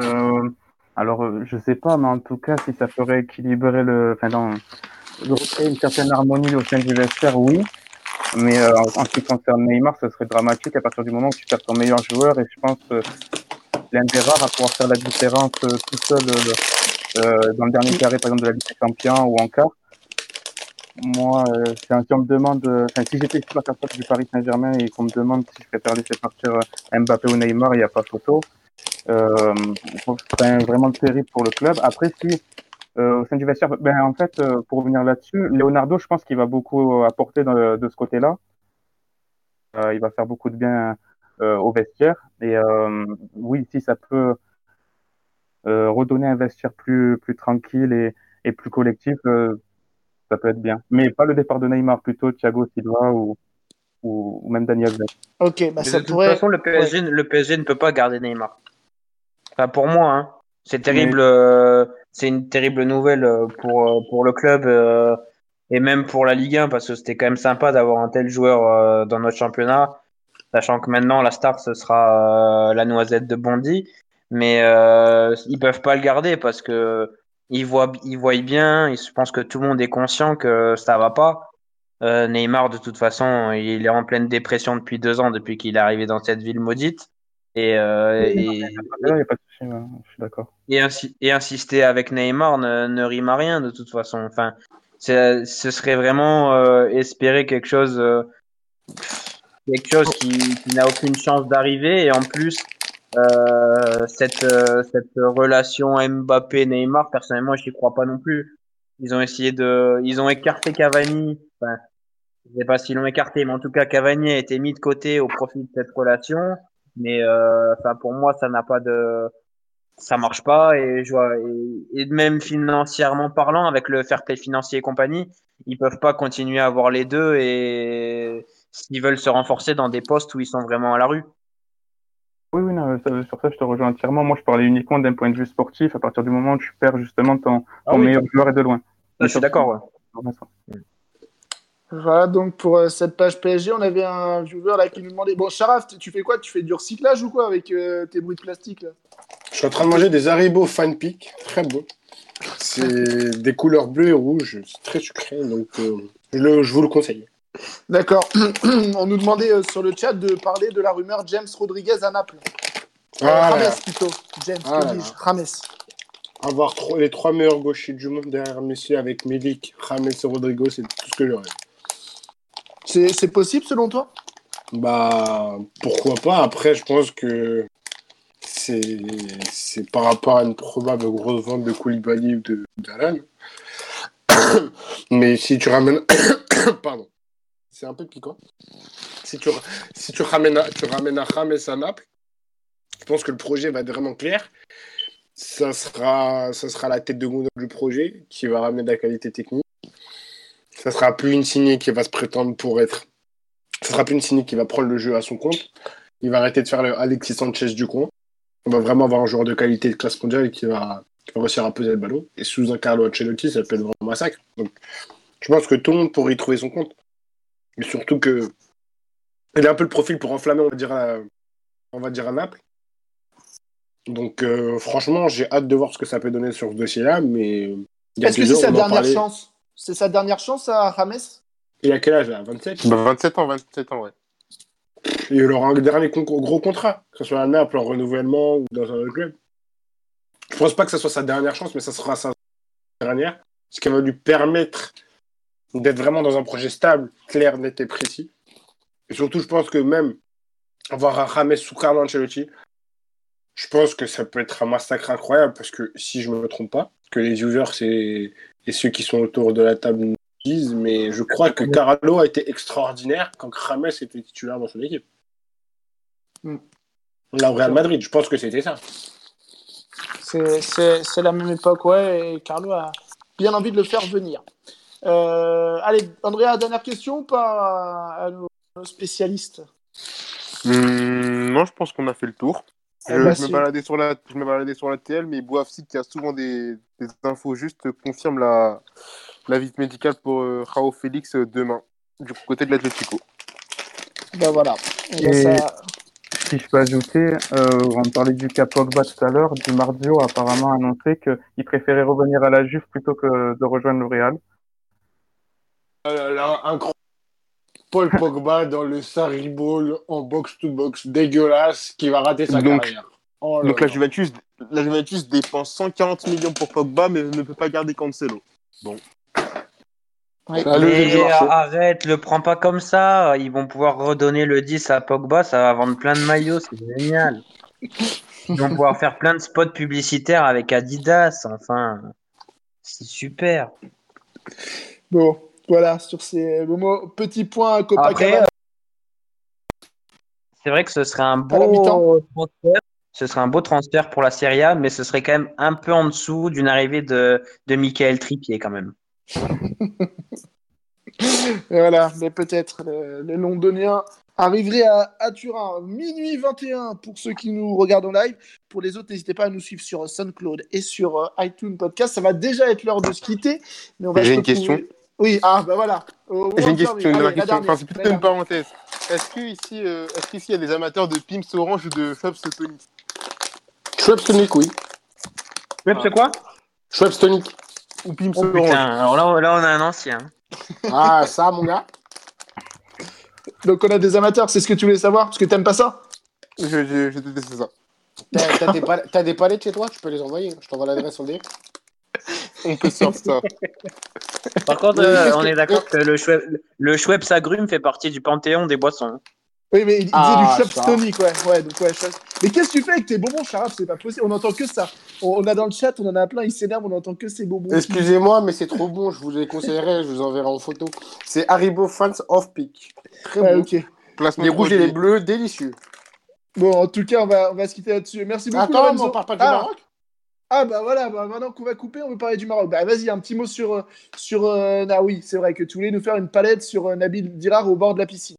Speaker 5: Euh, alors, euh, je sais pas, mais en tout cas, si ça ferait équilibrer le, enfin, dans, une certaine harmonie au sein du vestiaire, oui. Mais en, ce qui concerne Neymar, ce serait dramatique à partir du moment où tu perds ton meilleur joueur. Et je pense l'un des rares à pouvoir faire la différence tout seul dans le dernier carré, par exemple, de la Ligue des Champions ou en quart. Moi, euh, si on me demande, euh, enfin, si j'étais supporter du Paris Saint-Germain et qu'on me demande si je préfère laisser partir euh, Mbappé ou Neymar, il n'y a pas photo. Euh, c'est vraiment terrible pour le club. Après, si euh, au sein du vestiaire, ben en fait, euh, pour revenir là-dessus, Leonardo, je pense qu'il va beaucoup apporter de ce côté-là. Euh, il va faire beaucoup de bien au vestiaire. Et oui, si ça peut redonner un vestiaire plus plus tranquille et, et plus collectif, ça peut être bien. Mais pas le départ de Neymar, plutôt Thiago Silva ou ou, ou même Daniel Alves.
Speaker 1: Ok, bah ça
Speaker 3: de toute façon, le PSG, le PSG ne peut pas garder Neymar. Enfin, pour moi, hein. c'est terrible. euh, c'est une terrible nouvelle euh, pour euh, pour le club euh, et même pour la Ligue 1 parce que c'était quand même sympa d'avoir un tel joueur euh, dans notre championnat, sachant que maintenant la star ce sera euh, la Noisette de Bondy, mais euh, ils peuvent pas le garder parce que ils voient ils voient bien. Je pense que tout le monde est conscient que ça va pas. Euh, Neymar, de toute façon, il est en pleine dépression depuis deux ans, depuis qu'il est arrivé dans cette ville maudite. Et, euh, et,
Speaker 5: d'accord.
Speaker 3: et, insi- et insister avec Neymar ne, ne rime à rien, de toute façon. Enfin, ce serait vraiment euh, espérer quelque chose, euh, quelque chose qui, qui n'a aucune chance d'arriver. Et en plus, euh, cette, euh, cette relation Mbappé-Neymar, personnellement, je n'y crois pas non plus. Ils ont essayé de, ils ont écarté Cavani. Enfin, je sais pas s'ils l'ont écarté, mais en tout cas, Cavani a été mis de côté au profit de cette relation. Mais euh, pour moi, ça n'a pas de, ça marche pas. Et je vois, même financièrement parlant, avec le fair play financier et compagnie, ils peuvent pas continuer à avoir les deux et s'ils veulent se renforcer dans des postes où ils sont vraiment à la rue.
Speaker 5: Oui, oui, non, ça- sur ça, je te rejoins entièrement. Moi, je parlais uniquement d'un point de vue sportif. À partir du moment où tu perds justement ton, ton
Speaker 3: Ah oui.
Speaker 5: meilleur joueur et de loin.
Speaker 3: Je suis d'accord. Ouais.
Speaker 5: Ça.
Speaker 1: Voilà, donc pour euh, cette page PSG, on avait un viewer là qui nous demandait Bon, Sharaf, tu- fais quoi? Tu fais du recyclage ou quoi avec euh, tes bruits de plastique là?
Speaker 2: Je suis en train de manger des Haribo Fan Peak, très beau. C'est des couleurs bleues et rouges, c'est très sucré, donc euh, je, le- je vous le conseille.
Speaker 1: D'accord. on nous demandait euh, sur le chat de parler de la rumeur James Rodriguez à Naples.
Speaker 2: Ah,
Speaker 1: Rames plutôt. James,
Speaker 2: Ah,
Speaker 1: que dis-je
Speaker 2: là.
Speaker 1: Rames.
Speaker 2: Avoir les trois meilleurs gauchers du monde derrière Messi avec Milik, James et Rodrigo, c'est tout ce que j'aurais.
Speaker 1: C'est c'est possible selon toi?
Speaker 2: Bah, pourquoi pas? Après, je pense que c'est c'est par rapport à une probable grosse vente de Koulibaly ou de d'Alan. Mais si tu ramènes. Pardon. C'est un peu piquant. Si tu, ramènes à, tu ramènes à James à Naples, je pense que le projet va être vraiment clair. Ça sera, ça sera la tête de gondole du projet qui va ramener de la qualité technique. Ça sera plus une signée qui va se prétendre pour être ce sera plus une cynique qui va prendre le jeu à son compte. Il va arrêter de faire le Alexis Sanchez du coin. On va vraiment avoir un joueur de qualité de classe mondiale qui va, qui va réussir à poser le ballon. Et sous un Carlo Ancelotti, ça peut être vraiment un massacre. Donc, je pense que tout le monde pourrait y trouver son compte. Et surtout que il a un peu le profil pour enflammer, on va dire, à, on va dire à Naples. Donc, euh, franchement, j'ai hâte de voir ce que ça peut donner sur ce dossier-là. Mais
Speaker 1: Est-ce que c'est sa dernière
Speaker 2: parlait.
Speaker 1: chance C'est sa dernière chance à Rames
Speaker 2: Il a quel âge là? 27
Speaker 8: Bah, 27 ans, 27 ans, ouais.
Speaker 2: Et il aura un dernier con- gros contrat, que ce soit à Naples en renouvellement ou dans un autre club. Je pense pas que ce soit sa dernière chance, mais ça sera sa dernière. Ce qui va lui permettre d'être vraiment dans un projet stable, clair, net et précis. Et surtout, je pense que même avoir un James sous Carlo Ancelotti, je pense que ça peut être un massacre incroyable parce que si je me trompe pas, que les viewers c'est- et ceux qui sont autour de la table nous disent, mais je crois que Carlo a été extraordinaire quand James était titulaire dans son équipe.
Speaker 1: Mm.
Speaker 2: Là, au Real Madrid, je pense que c'était ça.
Speaker 1: C'est la même époque, ouais, et Carlo a bien envie de le faire venir. Euh, allez, Andrea, dernière question ou pas à nos, nos spécialistes?
Speaker 8: Hum, non, je pense qu'on a fait le tour.
Speaker 1: Eh
Speaker 8: Je,
Speaker 1: bah,
Speaker 8: je me baladais sur la, je me baladais sur la TL, mais Boafsi, qui a souvent des, des infos justes, confirme la, la visite médicale pour euh, Raoult Félix euh, demain, du côté de l'Atlético.
Speaker 1: Ben voilà. Et ben,
Speaker 5: Et-
Speaker 1: ça-
Speaker 5: Si je peux ajouter, euh, on parlait du cas Pogba tout à l'heure, Di Marzio a apparemment annoncé qu'il préférait revenir à la Juve plutôt que de rejoindre le Real.
Speaker 2: Oh là là, incroyable. Paul Pogba dans le Sarri Bowl en box-to-box dégueulasse qui va rater sa
Speaker 8: Donc-
Speaker 2: carrière. Oh là
Speaker 8: Donc la
Speaker 2: là.
Speaker 8: Juventus, la Juventus dépense 140 millions pour Pogba, mais ne peut pas garder Cancelo.
Speaker 2: du
Speaker 3: Mais
Speaker 2: marché.
Speaker 3: arrête, le prends pas comme ça. Ils vont pouvoir redonner le 10 à Pogba, ça va vendre plein de maillots, c'est génial. Ils vont pouvoir faire plein de spots publicitaires avec Adidas, enfin, c'est super.
Speaker 1: Bon, voilà, sur ces beaux mots. Petit point à
Speaker 3: Après,
Speaker 1: Copacabana.
Speaker 3: C'est vrai que ce serait un beau transfert. Ce serait un beau transfert pour la Serie A, mais ce serait quand même un peu en dessous d'une arrivée de, de Michael Trippier quand même.
Speaker 1: Voilà, mais peut-être le- les Londoniens arriveraient à, à Turin. Minuit 21 pour ceux qui nous regardent en live. Pour les autres, n'hésitez pas à nous suivre sur SoundCloud et sur euh, iTunes Podcast. Ça va déjà être l'heure de se quitter. Mais on va
Speaker 8: J'ai une question.
Speaker 1: Oui, ah bah voilà. Au
Speaker 8: J'ai une question, une
Speaker 1: Allez, la
Speaker 8: question.
Speaker 1: dernière,
Speaker 8: Enfin, c'est plutôt une parenthèse. Est-ce que ici, euh, est-ce qu'ici il y a des amateurs de Pimps Orange ou de Schweppes Tonic
Speaker 2: Schweppes Tonic, oui.
Speaker 3: c'est quoi
Speaker 2: Schweppes Tonic.
Speaker 8: Ou Pimps
Speaker 3: Oh
Speaker 8: Orange
Speaker 3: putain, alors là, là on a un ancien.
Speaker 2: Ah, ça, mon gars
Speaker 1: Donc on a des amateurs, c'est ce que tu voulais savoir? Parce que t'aimes pas ça?
Speaker 8: Je, je, je déteste ça.
Speaker 2: T'as t'as des, pal- des palettes chez toi? Tu peux les envoyer. Je t'envoie l'adresse en DM.
Speaker 8: On peut sortir ça.
Speaker 3: Par contre, euh, on est d'accord que le Schweppes, le Schweppes agrume fait partie du panthéon des boissons.
Speaker 1: Oui, mais il disait
Speaker 2: Ah,
Speaker 1: du Schweppes tonic, ouais. ouais, donc, ouais Schweppes. Mais qu'est-ce que tu fais avec tes bonbons, Charaf C'est pas possible, on entend que ça. On, on a dans le chat, on en a plein, ils s'énervent, on entend que ces bonbons.
Speaker 2: Excusez-moi, mais c'est trop bon. Je vous les conseillerais. Je vous enverrai en photo. C'est Haribo Fans Off Peak. Très
Speaker 1: Ouais,
Speaker 2: bon.
Speaker 8: Placement
Speaker 2: Les rouges et les bleus, délicieux.
Speaker 1: Bon, en tout cas, on va, on va se quitter là-dessus. Merci beaucoup,
Speaker 2: Attends, mais
Speaker 1: Lorenzo.
Speaker 2: on parle pas du
Speaker 1: ah,
Speaker 2: Maroc?
Speaker 1: Ah, bah voilà, bah, maintenant qu'on va couper, on veut parler du Maroc. Bah vas-y, un petit mot sur. euh, sur euh, ah oui, c'est vrai que tu voulais nous faire une palette sur euh, Nabil Dirar au bord de la piscine.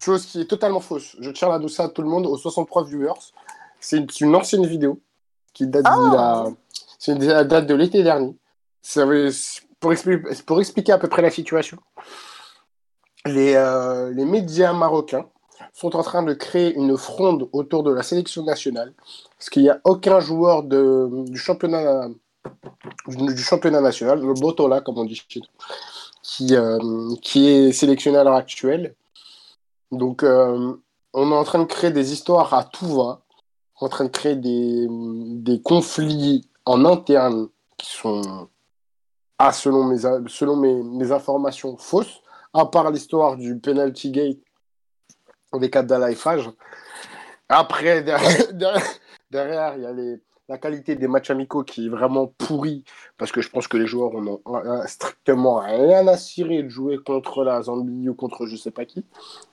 Speaker 2: Chose qui est totalement fausse. Je tiens à ça à tout le monde, aux 63 viewers. C'est une, ancienne vidéo qui date, de la... c'est une- elle date de l'été dernier. Ça pour, expliquer, pour expliquer à peu près la situation, les, euh, les médias marocains sont en train de créer une fronde autour de la sélection nationale, parce qu'il n'y a aucun joueur du, championnat, national, le Botola, comme on dit chez nous, qui, euh, qui est sélectionné à l'heure actuelle. Donc, euh, on est en train de créer des histoires à tout va, en train de créer des, des conflits en interne qui sont, ah, selon, mes, selon mes informations, fausses, à part l'histoire du penalty gate Abdallah et Faj. Après, derrière, il y a les, la qualité des matchs amicaux qui est vraiment pourrie, parce que je pense que les joueurs ont ont strictement rien à cirer de jouer contre la Zambie ou contre je sais pas qui.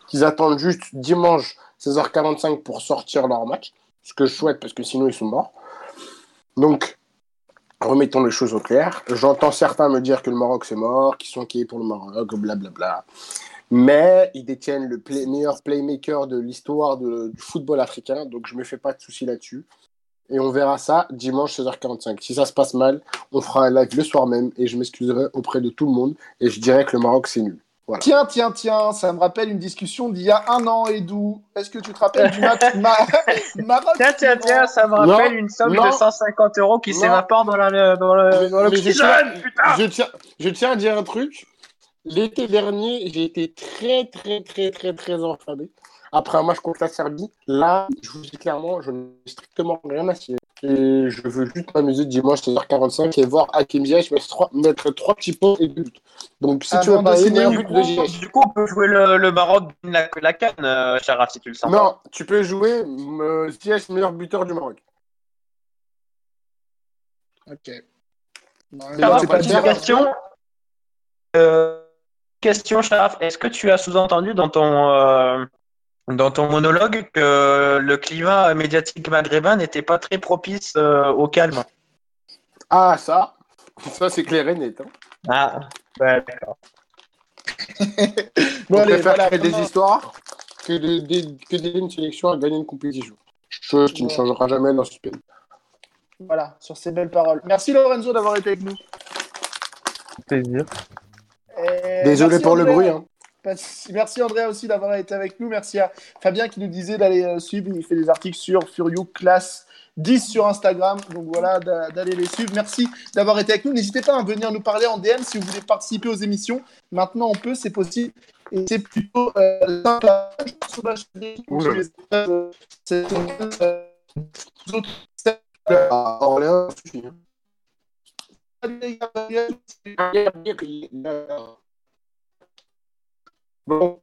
Speaker 2: Qu'ils attendent juste dimanche 16h45 pour sortir leur match, ce que je souhaite parce que sinon ils sont morts. Donc, remettons les choses au clair. J'entends certains me dire que le Maroc c'est mort, qu'ils sont inquiets pour le Maroc, blablabla. Mais ils détiennent le play- meilleur playmaker de l'histoire du football africain, donc je me fais pas de soucis là-dessus. Et on verra ça dimanche 16h45. Si ça se passe mal, on fera un live le soir même et je m'excuserai auprès de tout le monde et je dirai que le Maroc c'est nul. Voilà.
Speaker 1: Tiens, tiens, tiens, ça me rappelle une discussion d'il y a un an et d'où Est-ce que tu te rappelles du match Ma- Maroc
Speaker 3: Tiens, tiens, tiens, ça me rappelle une somme
Speaker 2: non.
Speaker 3: de 150 euros qui s'évapore dans, la, dans le, dans le
Speaker 2: Mais je,
Speaker 3: petit
Speaker 2: tiens,
Speaker 3: jeune, putain
Speaker 2: je, tiens, je tiens à dire un truc. L'été dernier, j'ai été très, très, très, très, très enflammé. Après un match contre la Serbie, là, je vous dis clairement, je n'ai strictement rien à cirer. Et je veux juste m'amuser dimanche 16h45 et voir Hakim Ziyech mettre trois, mettre trois petits pots et buts. Donc, si tu veux pas
Speaker 1: signer
Speaker 2: un
Speaker 1: du
Speaker 2: but
Speaker 1: coup,
Speaker 2: de Ziyech.
Speaker 3: Du coup, on peut jouer le, le Maroc la, la canne, euh, Sharaf, si tu le sens.
Speaker 2: Non, tu peux jouer euh, Ziyech, meilleur buteur du Maroc.
Speaker 1: Ok.
Speaker 3: Sharaf,
Speaker 1: c'est pas
Speaker 3: petite
Speaker 1: bien.
Speaker 3: question. Euh, question, Sharaf. Est-ce que tu as sous-entendu dans ton, euh, dans ton monologue que le climat médiatique maghrébin n'était pas très propice euh, au calme?
Speaker 2: Ah, ça, ça c'est clair et net. hein.
Speaker 3: Ah, ouais, d'accord.
Speaker 1: Bon,
Speaker 2: On
Speaker 1: allez,
Speaker 2: préfère
Speaker 1: voilà,
Speaker 2: créer des histoires que de- de- que d'aider une sélection à gagner une compétition. Chose qui ne changera jamais dans ce pays.
Speaker 1: Voilà, sur ces belles paroles. Merci Lorenzo d'avoir été avec nous.
Speaker 5: Plaisir.
Speaker 1: Et
Speaker 2: Désolé pour le bruit. hein.
Speaker 1: Merci Andrea aussi d'avoir été avec nous. Merci à Fabien qui nous disait d'aller euh, suivre. Il fait des articles sur Furio Class 10 sur Instagram. Donc voilà, d'a- d'aller les suivre. Merci d'avoir été avec nous. N'hésitez pas à venir nous parler en DM si vous voulez participer aux émissions. Maintenant, on peut, c'est possible. Et c'est plutôt euh,
Speaker 2: Bon,